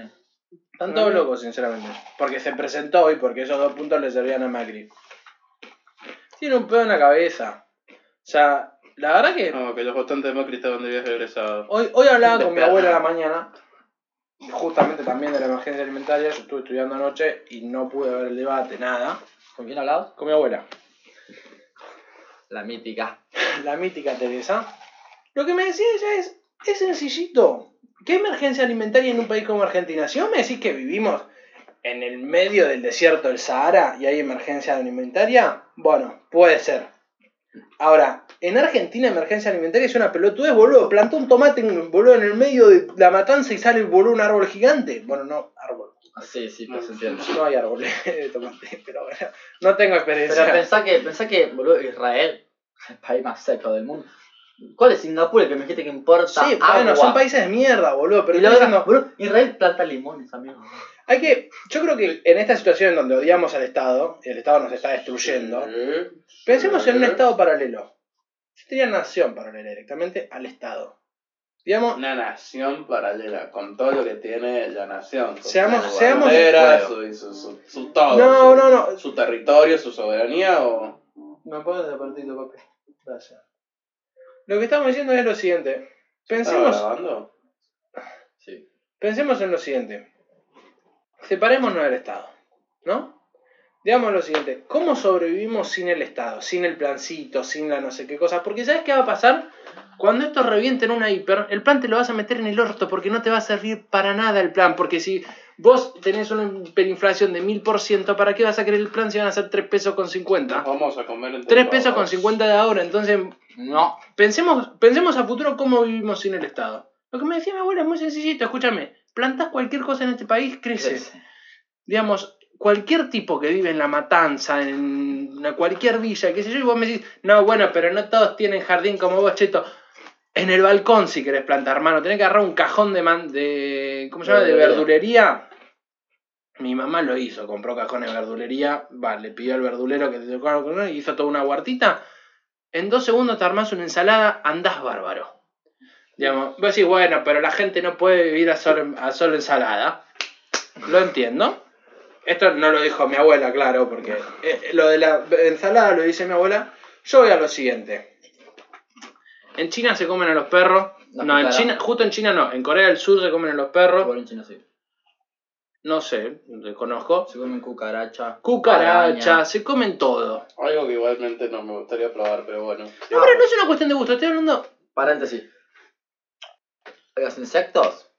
Speaker 2: Están todos locos, sinceramente. Porque se presentó y porque esos dos puntos le servían a Macri. Tiene un pedo en la cabeza. O sea, la verdad que.
Speaker 3: No, que los votantes de Macri estaban de viaje egresado.
Speaker 2: Hoy, hoy hablaba con mi abuela a la mañana, justamente también de la emergencia alimentaria. Yo estuve estudiando anoche y no pude ver el debate, nada.
Speaker 1: ¿Con quién hablabas?
Speaker 2: Con mi abuela,
Speaker 1: La mítica.
Speaker 2: la mítica Teresa. Lo que me decía ella es: es sencillito. ¿Qué emergencia alimentaria en un país como Argentina? Si vos me decís que vivimos en el medio del desierto del Sahara y hay emergencia alimentaria, bueno, puede ser. Ahora, en Argentina emergencia alimentaria es una pelotudez, boludo. Plantó un tomate, en- boludo, en el medio de la matanza y sale, boludo, un árbol gigante. Bueno, no, árbol.
Speaker 1: Ah, Sí, sí, pues se entiende.
Speaker 2: No hay árbol de tomate, pero bueno, no tengo experiencia.
Speaker 1: Pero pensá que, pensá que, boludo, Israel, el país más seco del mundo. ¿Cuál es Singapur el que me dijiste que importa
Speaker 2: Sí,
Speaker 1: agua?
Speaker 2: bueno, son países de mierda, boludo, pero
Speaker 1: y luego, boludo, Israel planta limones, amigo.
Speaker 2: hay que, yo creo que en esta situación en donde odiamos al Estado, y el Estado nos está destruyendo, pensemos en un Estado paralelo. Yo diría nación paralela directamente al Estado. Digamos,
Speaker 3: Una nación paralela, con todo lo que tiene la nación.
Speaker 2: Seamos-
Speaker 3: su
Speaker 2: seamos-
Speaker 3: bandera,
Speaker 1: Puedo.
Speaker 3: su, y su, su, su todo.
Speaker 2: no,
Speaker 3: su,
Speaker 2: no, no.
Speaker 3: Su territorio, su soberanía o...
Speaker 2: ¿Me pones de partito, papi? Gracias. Lo que estamos diciendo es lo siguiente. Pensemos,
Speaker 3: ¿Estaba grabando?
Speaker 1: Sí.
Speaker 2: pensemos en lo siguiente. Separémonos del Estado, ¿no? Digamos lo siguiente, ¿cómo sobrevivimos sin el Estado? Sin el plancito, sin la no sé qué cosa. Porque ¿sabes qué va a pasar? Cuando esto reviente en una hiper, el plan te lo vas a meter en el orto porque no te va a servir para nada el plan. Porque si vos tenés una hiperinflación de 1000%, ¿para qué vas a querer el plan si van a ser 3 pesos con 50?
Speaker 3: Vamos a comer entre
Speaker 2: 3 pesos con
Speaker 3: todos.
Speaker 2: 50 de ahora, entonces
Speaker 1: No.
Speaker 2: Pensemos, pensemos a futuro cómo vivimos sin el Estado. Lo que me decía mi abuela es muy sencillito, escúchame. Plantás cualquier cosa en este país, crece.
Speaker 1: Crece.
Speaker 2: Digamos, cualquier tipo que vive en La Matanza, en una- cualquier villa, qué sé yo, y vos me decís, no, bueno, pero no todos tienen jardín como vos, cheto. En el balcón si querés plantar, hermano. Tenés que agarrar un cajón de, man- de ¿cómo se llama? De verdulería. Mi mamá lo hizo, compró cajones de verdulería, va, le pidió al verdulero que te tocara y hizo toda una huertita. En dos segundos te armás una ensalada, andás bárbaro. Digamos, vos decís, bueno, pero la gente no puede vivir a solo, a solo ensalada. Lo entiendo. Esto no lo dijo mi abuela, claro, porque eh, lo de la ensalada lo dice mi abuela. Yo voy a lo siguiente. En China se comen a los perros.
Speaker 1: La
Speaker 2: no, en. China, justo en China no. En Corea del Sur se comen a los perros.
Speaker 1: Bueno, en China sí.
Speaker 2: No sé, desconozco.
Speaker 1: Se comen cucaracha.
Speaker 2: Cucaracha,
Speaker 1: araña.
Speaker 2: se comen todo.
Speaker 3: Algo que igualmente no me gustaría probar, pero bueno.
Speaker 2: No, pero no es una cuestión de gusto, estoy hablando.
Speaker 1: Paréntesis. Los insectos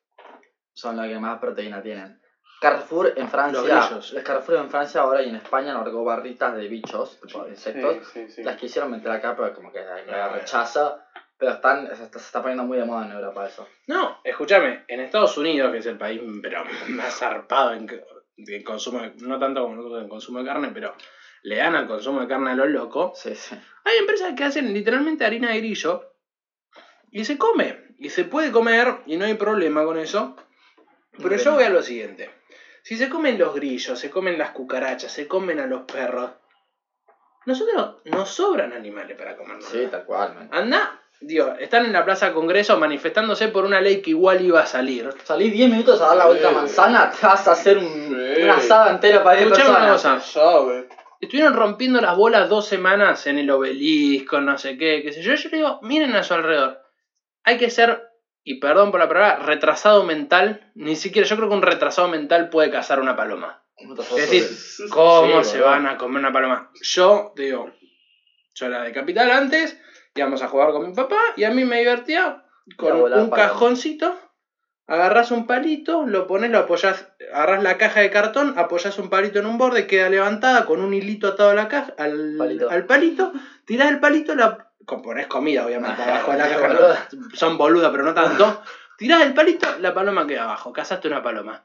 Speaker 1: son los que más proteína tienen. Carrefour en Francia.
Speaker 2: Los
Speaker 1: Carrefour en Francia ahora y en España largó barritas de bichos, tipo de insectos.
Speaker 3: Sí, sí, sí.
Speaker 1: Las quisieron meter acá, pero como que hay rechazo. Pero están, se, está, se está poniendo muy de moda en Europa eso.
Speaker 2: No, escúchame, en Estados Unidos, que es el país pero más zarpado en, en consumo, de- no tanto como nosotros en consumo de carne, pero le dan al consumo de carne a los locos.
Speaker 1: Sí, sí.
Speaker 2: Hay empresas que hacen literalmente harina de grillo y se come. Y se puede comer y no hay problema con eso. Pero yo voy a lo siguiente. Si se comen los grillos, se comen las cucarachas, se comen a los perros, nosotros nos sobran animales para comernos.
Speaker 1: Sí, tal cual, man.
Speaker 2: Anda, digo, están en la Plaza Congreso manifestándose por una ley que igual iba a salir.
Speaker 1: Salí 10 minutos a dar la vuelta a manzana, te vas a hacer un,
Speaker 3: Sí.
Speaker 1: un asado entero para 10
Speaker 2: Escuchame una
Speaker 1: personas.
Speaker 2: cosa.
Speaker 3: Ya, güey.
Speaker 2: estuvieron rompiendo las bolas dos semanas en el obelisco, no sé qué, qué sé yo. Yo le digo, miren a su alrededor. Hay que ser, y perdón por la palabra, retrasado mental. Ni siquiera, yo creo que un retrasado mental puede cazar una paloma. Es decir, ¿Cómo
Speaker 1: Sí,
Speaker 2: se van a comer una paloma? Yo, digo, yo era de capital antes, íbamos a jugar con mi papá y a mí me divertía con un
Speaker 1: paloma.
Speaker 2: cajoncito. Agarrás un palito, lo pones, lo apoyás, agarrás la caja de cartón, apoyás un palito en un borde, queda levantada con un hilito atado a la caja, al,
Speaker 1: Palito.
Speaker 2: al palito, tirás el palito, la ponés comida obviamente
Speaker 1: Ah,
Speaker 2: abajo de la caja,
Speaker 1: boluda.
Speaker 2: son boludas pero no tanto, tirás el palito, la paloma queda abajo, cazaste una paloma.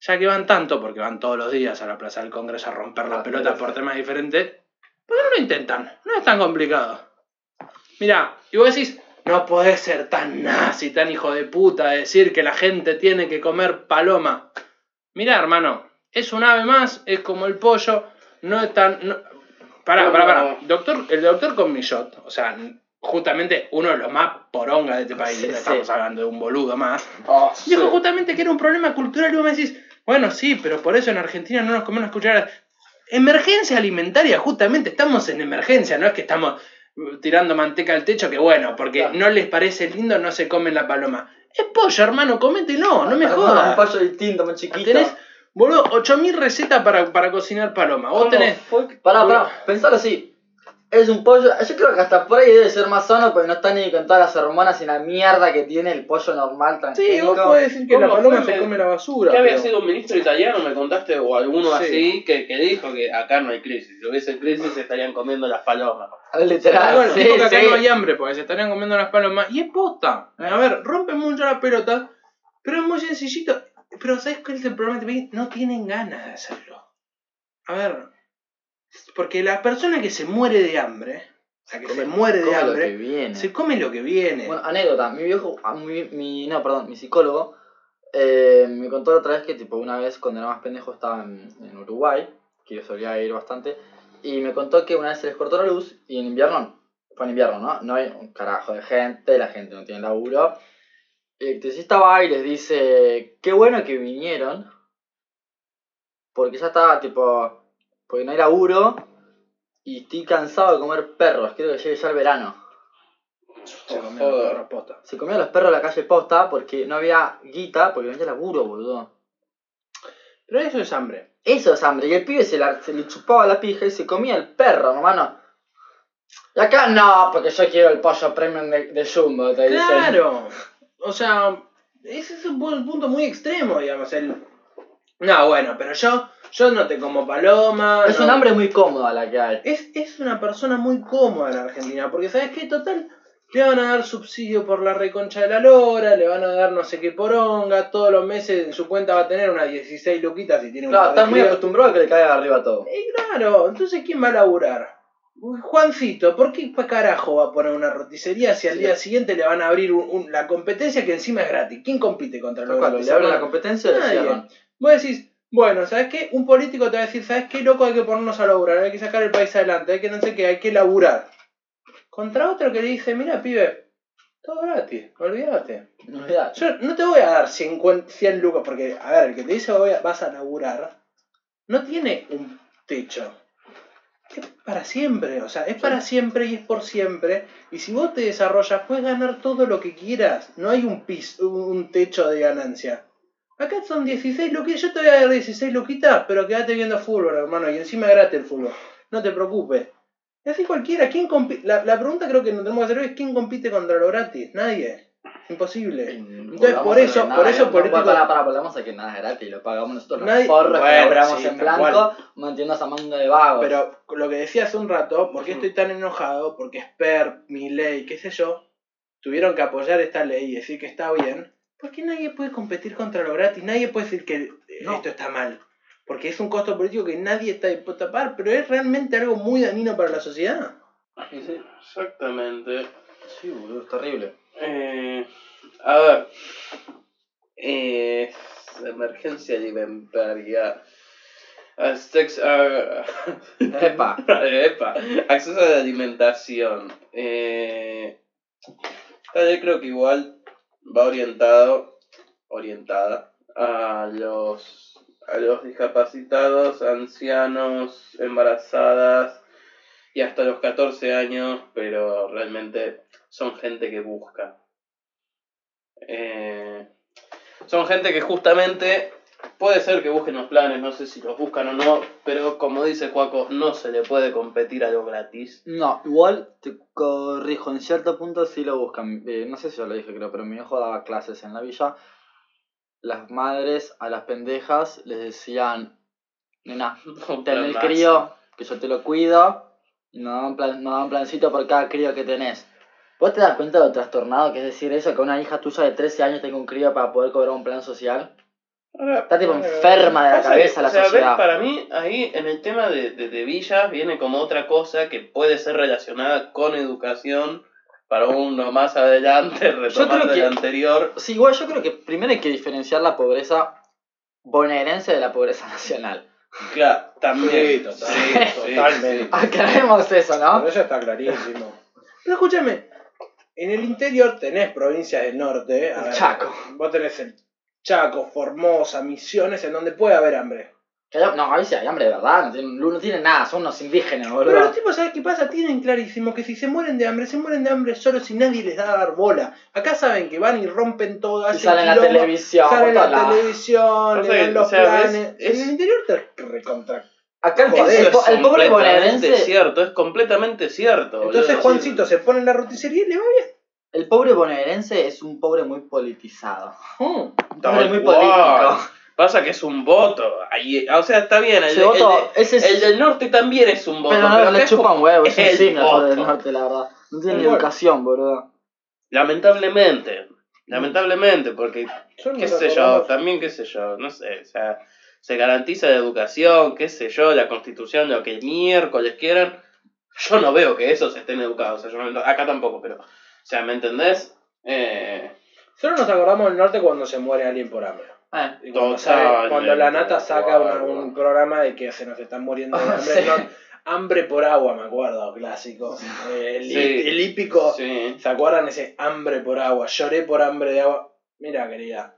Speaker 2: Ya que van tanto, porque van todos los días a la Plaza del Congreso a romper las
Speaker 1: Ah,
Speaker 2: pelotas por temas diferentes, ¿por qué no lo intentan? No es tan complicado. Mira, y vos decís, no podés ser tan nazi, tan hijo de puta, decir que la gente tiene que comer paloma. Mira, hermano, es un ave más, es como el pollo, no es tan... No... Pará, pará, pará. Doctor, el doctor con Millot, o sea, justamente uno de los más poronga de este país,
Speaker 1: Sí,
Speaker 2: no
Speaker 1: sí.
Speaker 2: estamos hablando de un boludo más,
Speaker 3: Oh, sí.
Speaker 2: dijo justamente que era un problema cultural y vos me decís, bueno, sí, pero por eso en Argentina no nos comemos las cucharadas. Emergencia alimentaria, justamente, estamos en emergencia, no es que estamos tirando manteca al techo, que bueno, porque
Speaker 1: Claro.
Speaker 2: no les parece lindo, no se comen la paloma. Es pollo, hermano, comételo, no me
Speaker 1: Un
Speaker 2: jodas.
Speaker 1: pollo distinto, chiquito.
Speaker 2: Tenés, boludo, 8000 recetas para, para cocinar paloma. Vos
Speaker 3: ¿Cómo
Speaker 2: tenés.
Speaker 1: Pará, pará, pensalo así. Es un pollo, yo creo que hasta por ahí debe ser más sano porque no está ni con todas las hormonas y la mierda que tiene el pollo normal
Speaker 2: Sí,
Speaker 1: transgénico.
Speaker 2: vos podés decir que la
Speaker 3: ¿Cómo
Speaker 2: paloma se come la basura.
Speaker 3: ¿Qué había
Speaker 2: pero-
Speaker 3: sido un ministro italiano, me contaste, o alguno
Speaker 2: Sí.
Speaker 3: así, que, que dijo que acá no hay crisis. Si hubiese crisis, se estarían comiendo las palomas.
Speaker 1: Literal,
Speaker 2: Bueno,
Speaker 1: sí,
Speaker 2: dijo que acá
Speaker 1: sí.
Speaker 2: no hay hambre porque se estarían comiendo las palomas. Y es posta. A ver, rompen mucho la pelota, pero es muy sencillito. Pero ¿sabes cuál es el problema? No tienen ganas de hacerlo. A ver, porque la persona que se muere de hambre, o sea, que se muere de
Speaker 1: Come lo que
Speaker 2: hambre,
Speaker 1: viene.
Speaker 2: se come lo que viene.
Speaker 1: Bueno, anécdota, mi viejo, ah, mi, mi- no, perdón, mi psicólogo eh, me contó la otra vez que tipo una vez cuando era más pendejo estaba en, en Uruguay, que yo solía ir bastante, y me contó que una vez se les cortó la luz y en invierno, fue en invierno, ¿no? No hay un carajo de gente, la gente no tiene laburo. El electricista va y les dice, qué bueno que vinieron, porque ya estaba tipo, porque no hay laburo y estoy cansado de comer perros, quiero que llegue ya el verano.
Speaker 2: Se comió
Speaker 3: Joder.
Speaker 2: los perros posta.
Speaker 1: Se comían los perros en la calle posta porque no había guita, porque no había laburo, boludo.
Speaker 2: Pero eso es hambre.
Speaker 1: Eso es hambre. Y el pibe se, la- se le chupaba la pija y se comía el perro, hermano. Y acá no, porque yo quiero el pollo premium de, de Jumbo, te dicen.
Speaker 2: Claro. O sea, ese es un pu- punto muy extremo, digamos. El... No, bueno, pero yo, yo no te como paloma.
Speaker 1: Es
Speaker 2: no-
Speaker 1: un hambre muy cómoda la que hay.
Speaker 2: Es, es una persona muy cómoda en Argentina, porque ¿sabes qué? Total, le van a dar subsidio por la reconcha de la lora, le van a dar no sé qué poronga, todos los meses en su cuenta va a tener unas 16 luquitas si tiene un
Speaker 1: Claro, estás muy acostumbrado a que le caiga arriba todo.
Speaker 2: Y claro, entonces ¿quién va a laburar? Juancito, ¿por qué pa' carajo va a poner una roticería si al
Speaker 1: Sí.
Speaker 2: día siguiente le van a abrir un- un- la competencia que encima es gratis? ¿Quién compite contra los
Speaker 1: le abren la competencia y.
Speaker 2: Vos decís, bueno, ¿sabes qué? Un político te va a decir, ¿sabes qué, loco? Hay que ponernos a laburar, hay que sacar el país adelante, hay que no sé qué, hay que laburar. Contra otro que le dice, mira, pibe, todo gratis, olvídate.
Speaker 1: No.
Speaker 2: Yo no te voy a dar 50, 100 lucas, porque, a ver, el que te dice voy a- vas a laburar, no tiene un techo. Es para siempre, o sea, es para siempre y es por siempre. Y si vos te desarrollas, puedes ganar todo lo que quieras. No hay un piso, un techo de ganancia. Acá son 16 luquitas, yo te voy a dar 16 luquitas, pero quédate viendo fútbol, hermano, y encima gratis el fútbol. No te preocupes. Y así cualquiera, ¿quién compite? La, la pregunta creo que nos tenemos que hacer hoy es ¿quién compite contra lo gratis? Nadie. Imposible. Entonces, por eso, por eso políticos...
Speaker 1: Para, para, volvamos a que nada es gratis, lo pagamos nosotros
Speaker 2: Nadie-
Speaker 1: los porros que
Speaker 2: Bueno,
Speaker 1: laburamos
Speaker 2: sí,
Speaker 1: en blanco, manteniendo esa manga de vagos.
Speaker 2: Pero lo que decía hace un rato, ¿por qué estoy tan enojado? Porque Sper, mi ley, qué sé yo, tuvieron que apoyar esta ley y decir que está bien. Porque nadie puede competir contra lo gratis, nadie puede decir que
Speaker 1: No.
Speaker 2: esto está mal. Porque es un costo político que nadie está dispuesto a pagar, pero es realmente algo muy dañino para la sociedad.
Speaker 3: Exactamente.
Speaker 1: Sí, boludo, es terrible.
Speaker 3: Eh, a ver. Eh, emergencia alimentaria. Acceso a,
Speaker 1: Epa.
Speaker 3: Epa. Acceso a la alimentación. Eh, ley creo que igual va orientado, orientada a los a los discapacitados, ancianos, embarazadas y hasta los 14 años, pero realmente son gente que busca. Eh, son gente que justamente puede ser que busquen los planes, no sé si los buscan o no, pero como dice Juaco, no se le puede competir a lo gratis.
Speaker 1: No, igual te corrijo, en cierto punto sí lo buscan. Eh, no sé si yo lo dije, creo, pero mi hijo daba clases en la villa. Las madres a las pendejas les decían, nena, ten el crío, que yo te lo cuido, y nos dan, plan, nos dan plancito por cada crío que tenés. ¿Vos te das cuenta de lo trastornado que es decir eso? Que una hija tuya de 13 años tenga un crío para poder cobrar un plan social.
Speaker 3: Ahora,
Speaker 1: Está tipo enferma de la cabeza
Speaker 3: que,
Speaker 1: la
Speaker 3: o sea,
Speaker 1: sociedad.
Speaker 3: ves, para mí, ahí en el tema de, de, de villas viene como otra cosa que puede ser relacionada con educación para uno más adelante, retomando el anterior.
Speaker 1: Sí, igual yo creo que primero hay que diferenciar la pobreza bonaerense de la pobreza nacional.
Speaker 3: Claro, también.
Speaker 2: Sí, total- totalmente.
Speaker 1: Aclaremos eso,
Speaker 2: Pero
Speaker 1: ¿no?
Speaker 2: eso está clarísimo. Pero escúchame, en el interior tenés provincias del norte. a
Speaker 1: El
Speaker 2: ver,
Speaker 1: Chaco.
Speaker 2: Vos tenés el Chaco, Formosa, Misiones, en donde puede haber hambre.
Speaker 1: No, ahí sí hay hambre de verdad, no tienen, no tienen nada, son unos indígenas,
Speaker 2: Pero
Speaker 1: boludo.
Speaker 2: los tipos, ¿sabes qué pasa? Tienen clarísimo que si se mueren de hambre, se mueren de hambre solo si nadie les da a dar bola. Acá saben que van y rompen todo,
Speaker 1: Y
Speaker 2: hacen
Speaker 1: sale en la televisión,
Speaker 2: sale en
Speaker 1: por
Speaker 2: la televisión, le dan los
Speaker 3: o sea, ves,
Speaker 2: planes.
Speaker 3: es-
Speaker 2: En el interior te recontra.
Speaker 1: Acá el,
Speaker 2: Joder,
Speaker 3: es
Speaker 1: el pobre
Speaker 3: completamente
Speaker 1: bonaerense,
Speaker 3: cierto, es completamente cierto. boludo.
Speaker 2: Entonces
Speaker 3: Sí.
Speaker 2: Juancito se pone en la roticería y le va bien.
Speaker 1: El pobre bonaerense es un pobre muy politizado.
Speaker 2: Mm.
Speaker 1: Un pobre muy político.
Speaker 3: Pasa que es un voto. Ahí, o sea, está bien. El, el
Speaker 1: es-
Speaker 3: el del norte también es un voto.
Speaker 1: Pero no,
Speaker 3: acá
Speaker 1: le chupan huevo, es un
Speaker 3: el
Speaker 1: simio
Speaker 3: voto.
Speaker 1: del norte, la verdad. No tiene ni educación, boludo.
Speaker 3: Lamentablemente. Lamentablemente, porque
Speaker 2: Yo no
Speaker 3: qué sé yo, también qué sé yo, no sé, o sea, se garantiza la educación, qué sé yo, la constitución, lo que miércoles quieran. Yo no veo que esos estén educados, o sea, yo no- acá tampoco, pero, o sea, ¿me entendés? Eh,
Speaker 2: Solo nos acordamos del norte cuando se muere alguien por hambre.
Speaker 1: Eh,
Speaker 2: Y cuando, cuando la nata saca
Speaker 3: guau.
Speaker 2: un programa de que se nos están muriendo de hambre.
Speaker 1: Sí.
Speaker 2: no, hambre por agua, me acuerdo, clásico. Eh, el,
Speaker 3: Sí.
Speaker 2: el hípico.
Speaker 3: sí.
Speaker 2: ¿Se acuerdan ese hambre por agua? Lloré por hambre de agua. Mira, querida.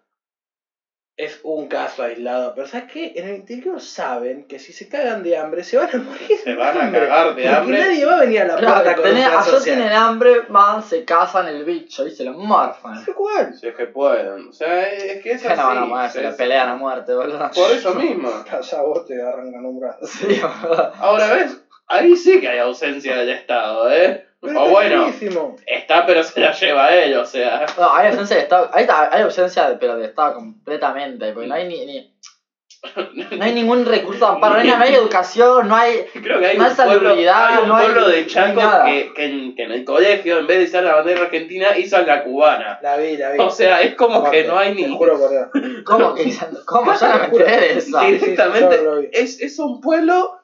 Speaker 2: Es un caso aislado. Pero ¿sabes qué? En el interior saben que si se cagan de hambre se van a morir.
Speaker 3: Se van a
Speaker 2: hambre.
Speaker 3: cagar de
Speaker 2: Porque
Speaker 3: hambre.
Speaker 2: nadie va a venir a la
Speaker 1: Claro,
Speaker 2: puerta con
Speaker 1: tenés-
Speaker 2: un plan
Speaker 1: allá
Speaker 2: social.
Speaker 1: tienen hambre, van, se casan el bicho y se lo morfan.
Speaker 2: Cual.
Speaker 3: Si es que pueden, o sea, es que es
Speaker 1: Se no van a
Speaker 3: así,
Speaker 1: morir, se
Speaker 3: es-
Speaker 1: le pelean a muerte, boludo.
Speaker 3: Por eso mismo.
Speaker 2: Allá vos te arrancan un brazo.
Speaker 1: Sí.
Speaker 3: Ahora ves, ahí sí que hay ausencia del Estado, ¿eh?
Speaker 2: Pero
Speaker 3: o
Speaker 2: está
Speaker 3: bueno, está pero se la lleva él, o sea.
Speaker 1: No, hay ausencia de Estado, hay, hay ausencia de, pero de Estado completamente, porque no hay ni, ni- no hay ningún recurso de amparo, no hay, no hay educación, no hay,
Speaker 3: Creo que hay
Speaker 1: No
Speaker 3: un
Speaker 1: hay
Speaker 3: pueblo,
Speaker 1: salubridad,
Speaker 3: hay un
Speaker 1: no hay-
Speaker 3: pueblo
Speaker 1: no
Speaker 3: de Chaco
Speaker 1: nada.
Speaker 3: que, que, en, que en el colegio, en vez de izar la bandera argentina, izan la cubana.
Speaker 2: La vi, la vi.
Speaker 3: O sea, es como que no hay
Speaker 2: Te
Speaker 3: ni.
Speaker 2: juro por Dios.
Speaker 1: ¿cómo que cómo? Yo no me enteré de eso.
Speaker 2: Sí, sí,
Speaker 3: Directamente,
Speaker 2: lo vi.
Speaker 3: es, es un pueblo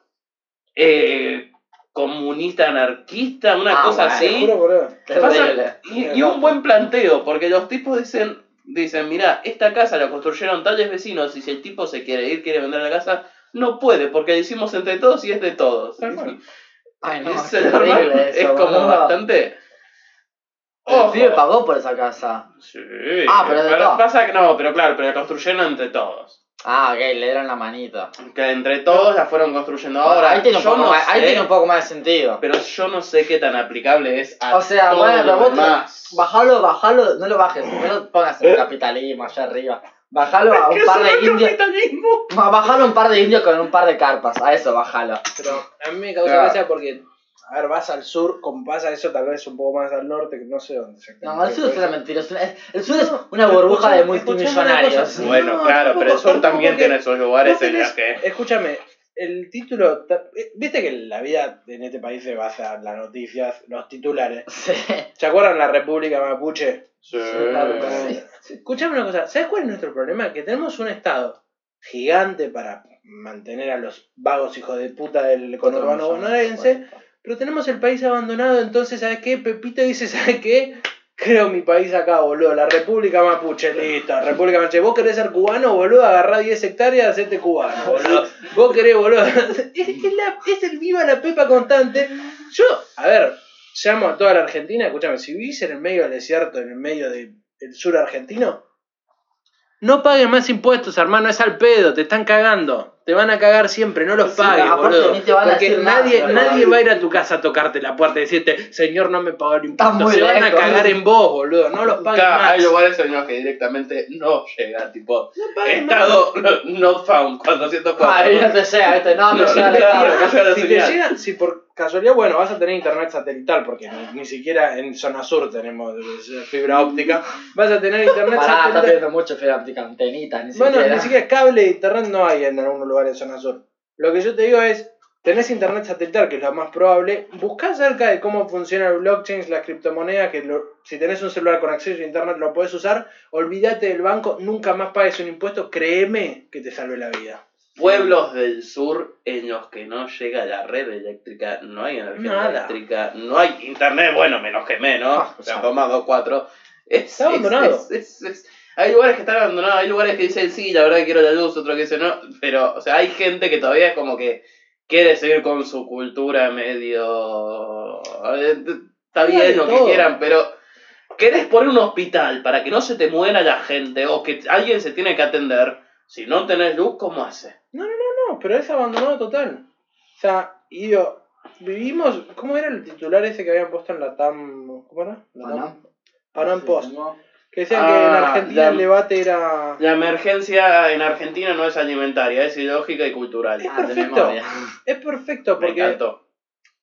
Speaker 3: eh, comunista, anarquista, una
Speaker 1: Ah,
Speaker 3: cosa
Speaker 1: bueno.
Speaker 2: Te
Speaker 3: así.
Speaker 2: juro.
Speaker 3: Y, y un buen planteo, porque los tipos dicen, dicen, mira, esta casa la construyeron tales vecinos y si el tipo se quiere ir, quiere vender la casa, no puede, porque la hicimos entre todos y es de todos.
Speaker 1: Ay, no,
Speaker 3: es,
Speaker 1: es terrible
Speaker 3: normal,
Speaker 1: eso,
Speaker 3: es como
Speaker 1: boludo.
Speaker 3: bastante...
Speaker 1: El pibe pagó por esa casa.
Speaker 3: Sí,
Speaker 1: Ah, pero de todo.
Speaker 3: pasa que no, pero claro, pero la construyeron entre todos.
Speaker 1: Ah, ok, le dieron la manita.
Speaker 3: Que entre todos la fueron construyendo ahora.
Speaker 1: ahí tiene un
Speaker 3: yo
Speaker 1: poco,
Speaker 3: no
Speaker 1: más, ahí
Speaker 3: sé,
Speaker 1: tiene un poco más de sentido.
Speaker 3: Pero yo no sé qué tan aplicable es a
Speaker 1: O sea,
Speaker 3: todo
Speaker 1: bueno, pero
Speaker 3: lo
Speaker 1: vos te- bajalo, bajalo, no lo bajes, no lo pongas en el capitalismo allá arriba. Bajalo a un
Speaker 3: ¿Qué
Speaker 1: par
Speaker 3: es
Speaker 1: de
Speaker 3: el
Speaker 1: indios.
Speaker 3: capitalismo?
Speaker 1: ba- Bajalo a un par de indios con un par de carpas, a eso bajalo.
Speaker 2: Pero a mí me causa
Speaker 3: Claro.
Speaker 2: gracia porque, a ver, vas al sur, como pasa eso, tal vez un poco más al norte, que no sé dónde exactamente.
Speaker 1: No, el sur es una mentira. El sur es una burbuja de
Speaker 2: Escuchame,
Speaker 1: multimillonarios.
Speaker 2: cosa.
Speaker 3: Bueno,
Speaker 2: No,
Speaker 3: claro, pero el sur también tiene esos lugares en los que...
Speaker 2: Escúchame, el título. eh, Viste que la vida en este país se basa en las noticias, los titulares.
Speaker 1: Sí.
Speaker 2: ¿Se acuerdan la República Mapuche?
Speaker 3: Sí.
Speaker 1: sí.
Speaker 2: Escuchame una cosa, ¿sabes cuál es nuestro problema? Que tenemos un estado gigante para mantener a los vagos hijos de puta del conurbano bonaerense, pero tenemos el país abandonado, entonces, ¿sabes qué? Pepito dice, ¿sabes qué? Creo mi país acá, boludo, la República Mapuche, listo, República Mapuche. Vos querés ser cubano, boludo, agarrá 10 hectáreas, hacete cubano, boludo. Vos querés, boludo. Es, es la- es el viva la pepa constante. Yo, a ver, llamo a toda la Argentina, escúchame, si vivís en el medio del desierto, en el medio del sur argentino, No paguen más impuestos, hermano, es al pedo, te están cagando. Te van a cagar siempre, no los
Speaker 1: Sí,
Speaker 2: pagues,
Speaker 1: aparte
Speaker 2: boludo.
Speaker 1: ni te van a
Speaker 2: Porque nadie,
Speaker 1: no
Speaker 2: nadie va a ir a tu casa a tocarte la puerta y decirte, señor, no me pagó el impuesto. Se van a cagar en vos, boludo. No los más.
Speaker 3: hay lugares que directamente no llega, tipo,
Speaker 2: No
Speaker 3: estado not found, 404.
Speaker 1: Ahí no te llega, este, no, me
Speaker 3: No,
Speaker 1: llega
Speaker 3: no,
Speaker 1: el
Speaker 3: no,
Speaker 1: estado.
Speaker 3: no llega la
Speaker 2: Si casualidad, bueno, vas a tener internet satelital, porque ni, ni siquiera en zona sur tenemos fibra óptica. Vas a tener internet
Speaker 1: Pará, está
Speaker 2: satelital.
Speaker 1: pidiendo mucho fibra óptica, antenitas, ni
Speaker 2: Bueno,
Speaker 1: siquiera.
Speaker 2: ni siquiera cable de internet no hay en algunos lugares de zona sur. Lo que yo te digo es, tenés internet satelital, que es lo más probable, buscá acerca de cómo funciona el blockchain, las criptomonedas, que lo- si tenés un celular con acceso a internet lo podés usar, olvídate del banco, nunca más pagues un impuesto, créeme que te salve la vida.
Speaker 3: Pueblos del sur en los que no llega la red eléctrica, no hay energía
Speaker 2: Nada.
Speaker 3: eléctrica, no hay internet, bueno, menos que menos,
Speaker 1: Ah,
Speaker 3: o sea, toma dos, cuatro. Es,
Speaker 2: Está abandonado.
Speaker 3: es- hay lugares que están abandonados, hay lugares que dicen sí, la verdad que quiero la luz, otro que dice no, pero, o sea, hay gente que todavía es como que quiere seguir con su cultura medio... eh, Está bien lo que quieran, pero... ¿Querés poner un hospital para que no se te muera la gente o que alguien se tiene que atender? Si no tenés luz, ¿cómo hace?
Speaker 2: No, pero es abandonado total. O sea, y digo, vivimos, ¿cómo era el titular ese que habían puesto en la TAM? ¿Cómo era? La TAM-
Speaker 1: Panam.
Speaker 2: Panam
Speaker 1: Sí,
Speaker 2: Post.
Speaker 1: tengo-
Speaker 2: Que decían que en
Speaker 3: Ah,
Speaker 2: Argentina
Speaker 3: la-
Speaker 2: el debate era...
Speaker 3: La emergencia en Argentina no es alimentaria, es ideológica y cultural.
Speaker 2: Es
Speaker 1: Ah,
Speaker 2: perfecto. Es perfecto
Speaker 3: Me
Speaker 2: porque
Speaker 3: encantó.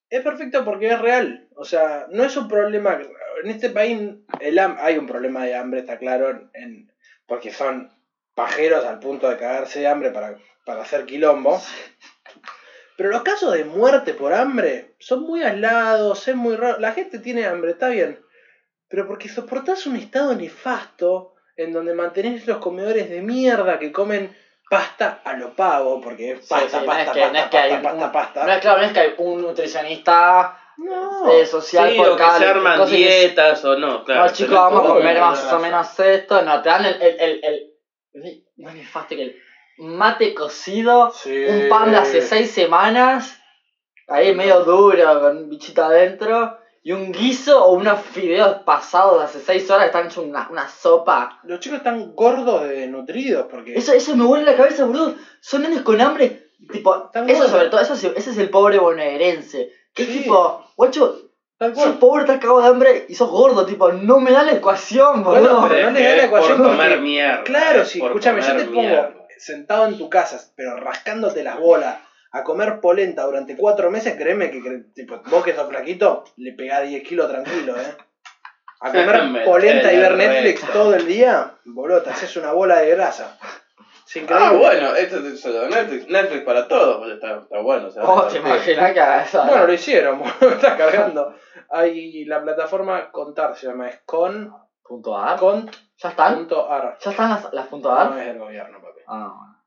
Speaker 2: es perfecto porque es real. O sea, no es un problema. En este país el hay un problema de hambre, está claro, en, porque son pajeros al punto de cagarse de hambre para, para hacer quilombo. Pero los casos de muerte por hambre son muy aislados, es muy raro. La gente tiene hambre, está bien. Pero porque soportás un estado nefasto en donde mantenés los comedores de mierda que comen pasta a lo pavo, porque es pasta, pasta,
Speaker 1: es que-
Speaker 2: pasta,
Speaker 1: no es que hay
Speaker 2: pasta,
Speaker 1: un-
Speaker 2: pasta, pasta.
Speaker 1: No es claro, no es que hay un nutricionista
Speaker 2: No.
Speaker 1: eh, social
Speaker 3: Sí,
Speaker 1: por
Speaker 3: que se arman
Speaker 1: que-
Speaker 3: dietas o no, claro.
Speaker 1: no, chicos, vamos a comer más o menos esto. No, te dan el. el, el, el- no es nefasto que el mate cocido,
Speaker 2: Sí.
Speaker 1: un pan de hace seis semanas, ahí medio duro, con un bichito adentro, y un guiso o unos fideos pasados de hace seis horas que están hechos una, una sopa.
Speaker 2: Los chicos están gordos de nutridos porque.
Speaker 1: Eso, eso me vuelve la cabeza, boludo. Son nenes con hambre. Tipo, eso
Speaker 2: gordos.
Speaker 1: sobre todo, eso es- ese es el pobre bonaerense. Que
Speaker 2: Sí.
Speaker 1: tipo, guacho,
Speaker 2: Tal
Speaker 1: sos pobre, estás cagado de hambre y sos gordo, tipo, no me da la ecuación,
Speaker 2: Bueno,
Speaker 1: boludo.
Speaker 2: pero no le da la ecuación
Speaker 3: por
Speaker 2: porque-
Speaker 3: comer mierda.
Speaker 2: Claro, sí, escúchame, yo te pongo
Speaker 3: mierda.
Speaker 2: sentado en tu casa, pero rascándote las bolas, a comer polenta durante cuatro meses, créeme que tipo, vos que sos flaquito, le pegás 10 kilos tranquilo, eh. A comer
Speaker 3: Me
Speaker 2: polenta y ver Netflix todo el día, boludo, te haces una bola de grasa. Increíble.
Speaker 3: Ah, bueno, esto es de Netflix, Netflix para todos, pues está, está bueno. o sea,
Speaker 1: Oh, te imaginas que haga eso.
Speaker 2: Bueno, lo hicieron, está cargando. Hay la plataforma Contar, se llama, es con,
Speaker 1: Punto ar.
Speaker 2: cont.ar.
Speaker 1: ¿Ya están? ¿Ya están las, las punto ar?
Speaker 2: No es del gobierno, papi.
Speaker 1: Ah, bueno.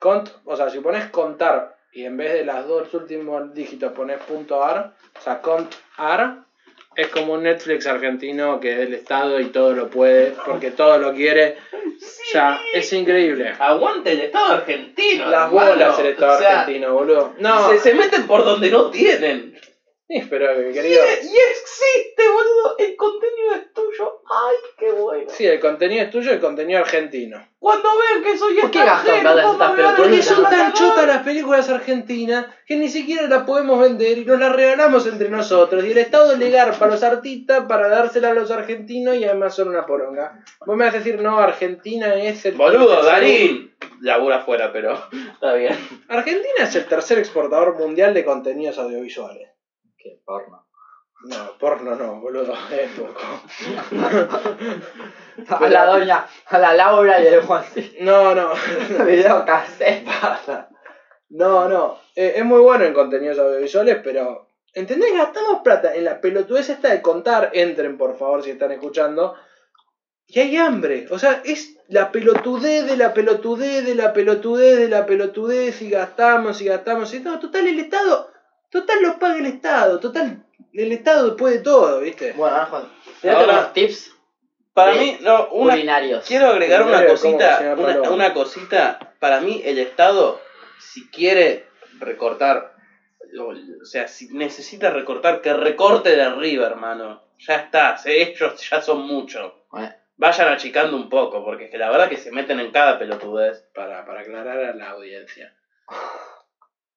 Speaker 2: Cont, o sea, si pones contar y en vez de las dos últimos dígitos pones punto .ar, o sea, contar es como un Netflix argentino que es del Estado y todo lo puede, porque todo lo quiere. O sea, es increíble.
Speaker 3: Aguante el Estado argentino.
Speaker 2: Las
Speaker 3: hermano.
Speaker 2: bolas el Estado
Speaker 3: O sea,
Speaker 2: argentino, boludo. No,
Speaker 3: Se, se meten por donde no tienen.
Speaker 2: Sí, pero
Speaker 3: Y,
Speaker 2: querido.
Speaker 3: y existe, boludo. El contenido es tuyo. Ay, qué bueno.
Speaker 2: Sí, el contenido es tuyo, el contenido argentino.
Speaker 3: Cuando vean que soy
Speaker 1: ¿Por
Speaker 3: extranjero?
Speaker 2: Porque
Speaker 3: que
Speaker 2: son tan chotas las películas argentinas que ni siquiera las podemos vender y nos las regalamos entre nosotros. Y el Estado le garpa a los artistas para dársela a los argentinos y además son una poronga. Vos me vas a decir, no, Argentina es el.
Speaker 3: Boludo, Darín. Labura afuera, pero está bien.
Speaker 2: Argentina es el tercer exportador mundial de contenidos audiovisuales.
Speaker 1: Qué porno.
Speaker 2: No, porno no, boludo, es poco.
Speaker 1: A la doña, a la Laura y el Juancito.
Speaker 2: No, no.
Speaker 1: Video cassette.
Speaker 2: No, no. Eh, es muy bueno en contenidos audiovisuales, pero. ¿Entendés? Gastamos plata en la pelotudez esta de contar. Entren, por favor, si están escuchando. Y hay hambre. O sea, es la pelotudez de la pelotudez de la pelotudez de la pelotudez. Y gastamos y gastamos. Y no, total, el Estado. Total, lo paga el Estado. Total, el Estado puede todo, ¿viste?
Speaker 1: Bueno, ahora Juan.
Speaker 3: Ahora-
Speaker 1: tips
Speaker 3: Para
Speaker 1: Sí.
Speaker 3: mí, no, una,
Speaker 1: culinarios.
Speaker 3: quiero agregar una
Speaker 2: Primero, ¿cómo
Speaker 3: cosita, una,
Speaker 2: Paloma?
Speaker 3: una cosita. Para mí, el Estado, si quiere recortar, o o sea, si necesita recortar, que recorte de arriba, hermano. Ya está, ellos ya son muchos.
Speaker 1: Bueno,
Speaker 3: vayan achicando un poco, porque es que la verdad que se meten en cada pelotudez.
Speaker 2: Para, para aclarar a la audiencia.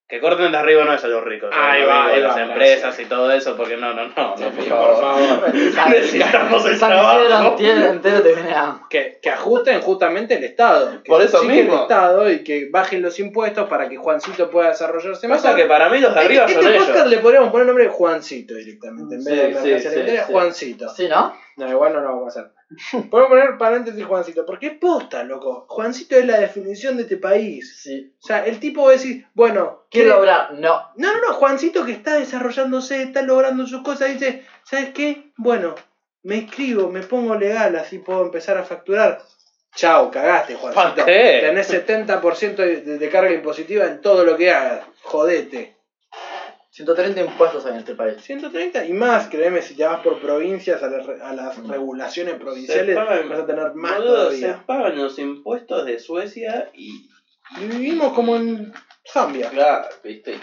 Speaker 3: Que corten de arriba no es a los ricos,
Speaker 2: Ahí va, ahí
Speaker 3: las
Speaker 2: va,
Speaker 3: empresas
Speaker 2: gracias.
Speaker 3: y todo eso, porque no, no, no, no,
Speaker 2: Sí,
Speaker 3: por
Speaker 2: por
Speaker 3: favor.
Speaker 2: favor.
Speaker 3: Necesitamos el trabajo.
Speaker 1: Entero, te viene a...
Speaker 2: Que, que ajusten justamente el Estado. Que
Speaker 3: Por eso
Speaker 2: siga el
Speaker 3: mismo.
Speaker 2: Estado y que bajen los impuestos para que Juancito pueda desarrollarse
Speaker 3: Pasa
Speaker 2: mejor.
Speaker 3: que para mí los de arriba
Speaker 2: este
Speaker 3: son
Speaker 2: podcast
Speaker 3: ellos.
Speaker 2: le podríamos poner el nombre de Juancito directamente. En vez de
Speaker 1: Sí, sí, sí, sí.
Speaker 2: Juancito.
Speaker 1: Sí, ¿no?
Speaker 2: No, igual no lo vamos a hacer. Podemos poner paréntesis Juancito, porque es posta, loco. Juancito es la definición de este país.
Speaker 1: Sí.
Speaker 2: O sea, el tipo va a decir, bueno,
Speaker 1: Quiero lograr. No.
Speaker 2: No, no, no, Juancito que está desarrollándose, está logrando sus cosas, dice, ¿sabes qué? Bueno, me escribo, me pongo legal, así puedo empezar a facturar. Chao, cagaste, Juancito. Tenés 70% de, de- de carga impositiva en todo lo que hagas. Jodete.
Speaker 1: 130 impuestos hay en este país.
Speaker 2: 130 y más, créeme, si te vas por provincias, a, las re- a las regulaciones provinciales,
Speaker 3: Se pagan-
Speaker 2: vas a tener más
Speaker 3: boludo, Se
Speaker 2: todavía.
Speaker 3: pagan los impuestos de Suecia y.
Speaker 2: Y vivimos como en Zambia.
Speaker 3: Claro, viste.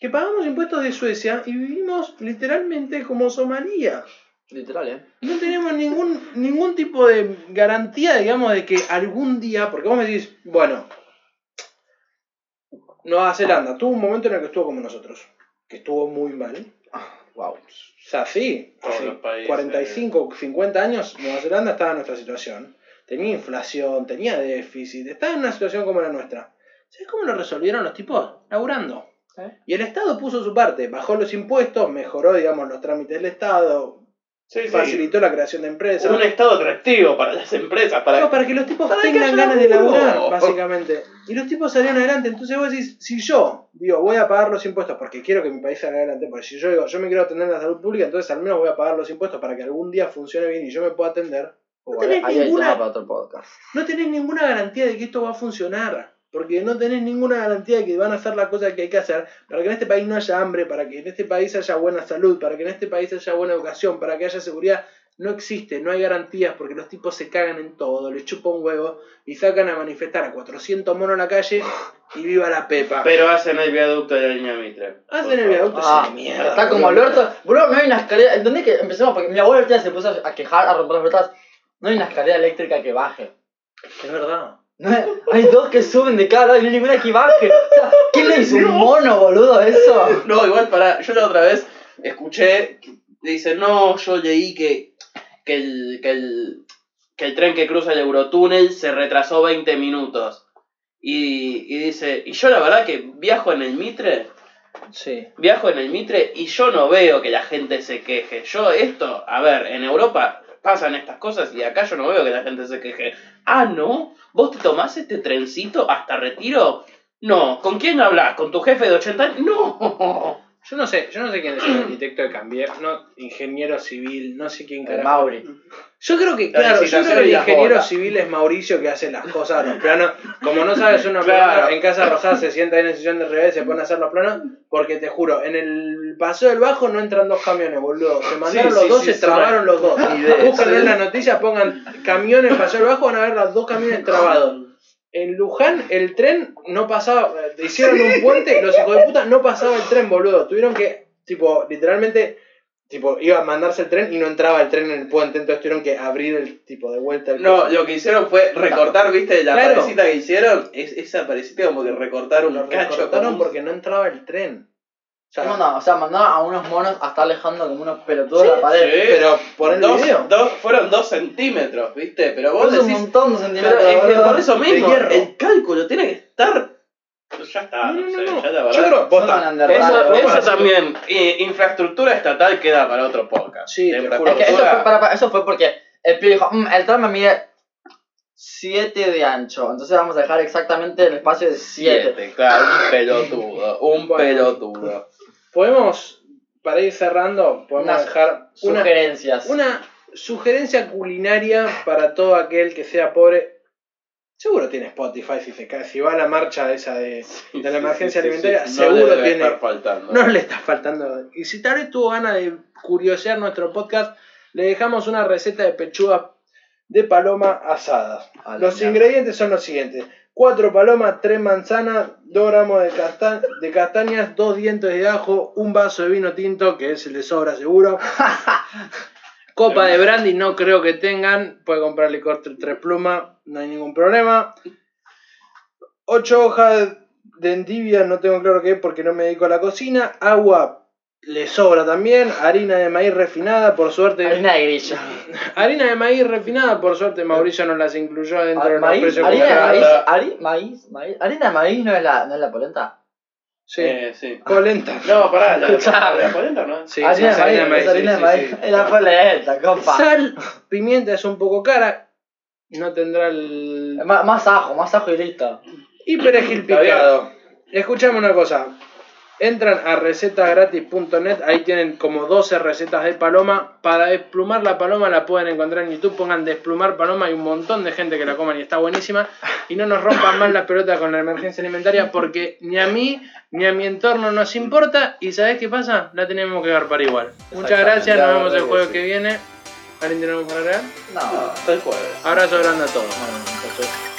Speaker 2: Que pagamos impuestos de Suecia y vivimos literalmente como Somalia.
Speaker 1: Literal, ¿eh?
Speaker 2: No tenemos ningún, ningún tipo de garantía, digamos, de que algún día, porque vos me decís, bueno, Nueva Zelanda tuvo un momento en el que estuvo como nosotros, que estuvo muy mal.
Speaker 1: Wow.
Speaker 2: O sea, sí, hace
Speaker 3: países.
Speaker 2: 45, 50 años Nueva Zelanda estaba en nuestra situación. Tenía inflación, tenía déficit, estaba en una situación como la nuestra. ¿Sabes cómo lo resolvieron los tipos? Laburando.
Speaker 1: ¿Eh?
Speaker 2: Y el Estado puso su parte, bajó los impuestos, mejoró, digamos, los trámites del Estado,
Speaker 3: Sí, sí.
Speaker 2: facilitó la creación de empresas.
Speaker 3: Un estado atractivo para las empresas, para.
Speaker 2: No, para que los tipos tengan ganas de laburar, básicamente. Y los tipos salieron adelante. Entonces vos decís, si yo digo, voy a pagar los impuestos porque quiero que mi país salga adelante, porque si yo digo, yo me quiero atender en la salud pública, entonces al menos voy a pagar los impuestos para que algún día funcione bien y yo me pueda atender. No tenés, ninguna,
Speaker 1: para otro podcast.
Speaker 2: no tenés ninguna garantía de que esto va a funcionar. Porque no tenés ninguna garantía de que van a hacer la cosa que hay que hacer para que en este país no haya hambre, para que en este país haya buena salud, para que en este país haya buena educación, para que haya seguridad. No existe, no hay garantías porque los tipos se cagan en todo, les chupa un huevo y sacan a manifestar a 400 monos en la calle y viva la pepa.
Speaker 3: Pero hacen el viaducto de la línea Mitre.
Speaker 2: Hacen el viaducto
Speaker 1: Ah,
Speaker 2: mierda.
Speaker 1: está como
Speaker 2: boludo.
Speaker 1: Alberto. Bro, no hay una escalera. ¿Entendés que empecemos? Porque mi abuelo ahorita se puso a quejar, a romper las pelotas. No hay una escalera eléctrica que baje.
Speaker 2: Es verdad.
Speaker 1: No hay, hay dos que suben de cada lado y no hay ninguna que baje. O sea, ¿quién le hizo un mono, boludo, eso?
Speaker 3: No, igual para. Yo la otra vez escuché. que Dice, no, yo leí que, que, el, que, el, que el tren que cruza el Eurotúnel se retrasó 20 minutos. Y, y dice, y yo la verdad que viajo en el Mitre.
Speaker 2: Sí.
Speaker 3: Viajo en el Mitre y yo no veo que la gente se queje. Yo esto, a ver, en Europa pasan estas cosas y acá yo no veo que la gente se queje. Ah, ¿no? ¿Vos te tomás este trencito hasta retiro? No. ¿Con quién hablas? ¿Con tu jefe de 80 años? No.
Speaker 2: Yo no sé, yo no sé quién es el arquitecto de Cambier, no, ingeniero civil, no sé quién
Speaker 1: El
Speaker 2: carajo.
Speaker 1: Mauri.
Speaker 2: Yo creo que,
Speaker 3: La
Speaker 2: claro, yo creo que el ingeniero
Speaker 3: bolas.
Speaker 2: civil es Mauricio que hace las cosas, los planos. Como no sabes una
Speaker 3: Claro.
Speaker 2: en Casa Rosada se sienta ahí en el sillón de revés y se pone a hacer los planos, porque te juro, en el paseo del bajo no entran dos camiones, boludo. Se mandaron
Speaker 3: Sí,
Speaker 2: los
Speaker 3: sí,
Speaker 2: dos,
Speaker 3: sí,
Speaker 2: se trabaron los dos. Búsquenlo en las noticias, pongan camiones en paseo del bajo, van a ver los dos camiones trabados. En Luján el tren no pasaba, eh, hicieron un puente, los hijos de puta no pasaba el tren, boludo. Tuvieron que, tipo, literalmente, tipo, iba a mandarse el tren y no entraba el tren en el puente, entonces tuvieron que abrir el tipo de vuelta el
Speaker 3: No, lo que hicieron fue recortar, ¿viste? La
Speaker 2: Claro.
Speaker 3: parecita que hicieron, es, esa parecita como que recortaron
Speaker 2: Lo
Speaker 3: un cacho.
Speaker 2: recortaron
Speaker 3: como
Speaker 2: porque no entraba el tren. O sea,
Speaker 1: ¿Qué mandaban? O sea, mandaban a unos monos a estar alejando como unos pelotudos de la pared.
Speaker 3: Sí,
Speaker 2: pero por el
Speaker 3: dos,
Speaker 2: video.
Speaker 3: dos- fueron dos centímetros, ¿viste? Pero vos
Speaker 1: Es un
Speaker 3: decís...
Speaker 1: montón de
Speaker 3: Pero
Speaker 1: centímetros.
Speaker 3: es que por eso mismo, el cálculo tiene que estar... Pues ya está,
Speaker 2: No,
Speaker 3: no,
Speaker 2: no,
Speaker 3: sé,
Speaker 2: no,
Speaker 3: ya la
Speaker 2: Yo
Speaker 3: verdad...
Speaker 2: creo, posta,
Speaker 1: Son neandertales,
Speaker 3: Eso, eso
Speaker 2: a
Speaker 3: también, infraestructura estatal queda para otro podcast.
Speaker 2: Sí,
Speaker 3: De
Speaker 2: te juro.
Speaker 1: Es que eso fue, para- para- eso fue porque el pibe dijo, "Mm, el tren me mide 7 de ancho, entonces vamos a dejar exactamente el espacio de 7.
Speaker 3: Siete, claro, un pelotudo, un
Speaker 2: Bueno.
Speaker 3: pelotudo.
Speaker 2: Podemos, para ir cerrando, podemos
Speaker 1: Unas
Speaker 2: dejar una,
Speaker 1: Sugerencias.
Speaker 2: una sugerencia culinaria para todo aquel que sea pobre. Seguro tiene Spotify si se cae, si va a la marcha esa de, de la emergencia alimentaria,
Speaker 3: No
Speaker 2: seguro
Speaker 3: le
Speaker 2: tiene.
Speaker 3: estar faltando.
Speaker 2: No le está faltando. Y si tal vez tuvo ganas de curiosear nuestro podcast, le dejamos una receta de pechuga de paloma asadas.
Speaker 1: A la
Speaker 2: Los ingredientes son los siguientes. 4 palomas, 3 manzanas, 2 gramos de, casta- de castañas, 2 dientes de ajo, un vaso de vino tinto, que es el de sobra seguro. Copa de brandy no creo que tengan. Puede comprar licor tre- tres plumas, no hay ningún problema. Ocho hojas de endivia, no tengo claro qué es porque no me dedico a la cocina. Agua le sobra también. Harina de maíz refinada, por suerte.
Speaker 1: Harina de grillo.
Speaker 2: Harina de maíz refinada, por suerte Mauricio nos las incluyó dentro de los
Speaker 1: Ah, Maíz,
Speaker 2: precios
Speaker 1: harina de maíz, hari- maíz, maíz. Harina de maíz no es la, no es la polenta.
Speaker 2: Sí,
Speaker 3: Eh, sí.
Speaker 2: polenta.
Speaker 3: No, pará, la,
Speaker 1: Escuchame.
Speaker 3: la polenta, ¿no?
Speaker 2: Sí,
Speaker 1: harina
Speaker 2: sí,
Speaker 1: de maíz,
Speaker 2: harina de maíz,
Speaker 1: es harina
Speaker 3: sí,
Speaker 1: de maíz.
Speaker 3: sí,
Speaker 1: la polenta, compa.
Speaker 2: Sal, pimienta es un poco cara. No tendrá el.
Speaker 1: Más, más ajo, más ajo y listo.
Speaker 2: Y perejil picado. Escuchame una cosa. Entran a recetasgratis.net, ahí tienen como 12 recetas de paloma. Para desplumar la paloma la pueden encontrar en YouTube, pongan desplumar paloma, hay un montón de gente que la coman y está buenísima. Y no nos rompan más las pelotas con la emergencia alimentaria porque ni a mí ni a mi entorno nos importa y ¿sabés qué pasa? La tenemos que dar para igual. Muchas gracias, nos vemos el jueves
Speaker 1: que
Speaker 2: viene. ¿Alguien tenemos para agregar?
Speaker 1: No,
Speaker 3: Hasta el jueves.
Speaker 2: Abrazo grande a todos.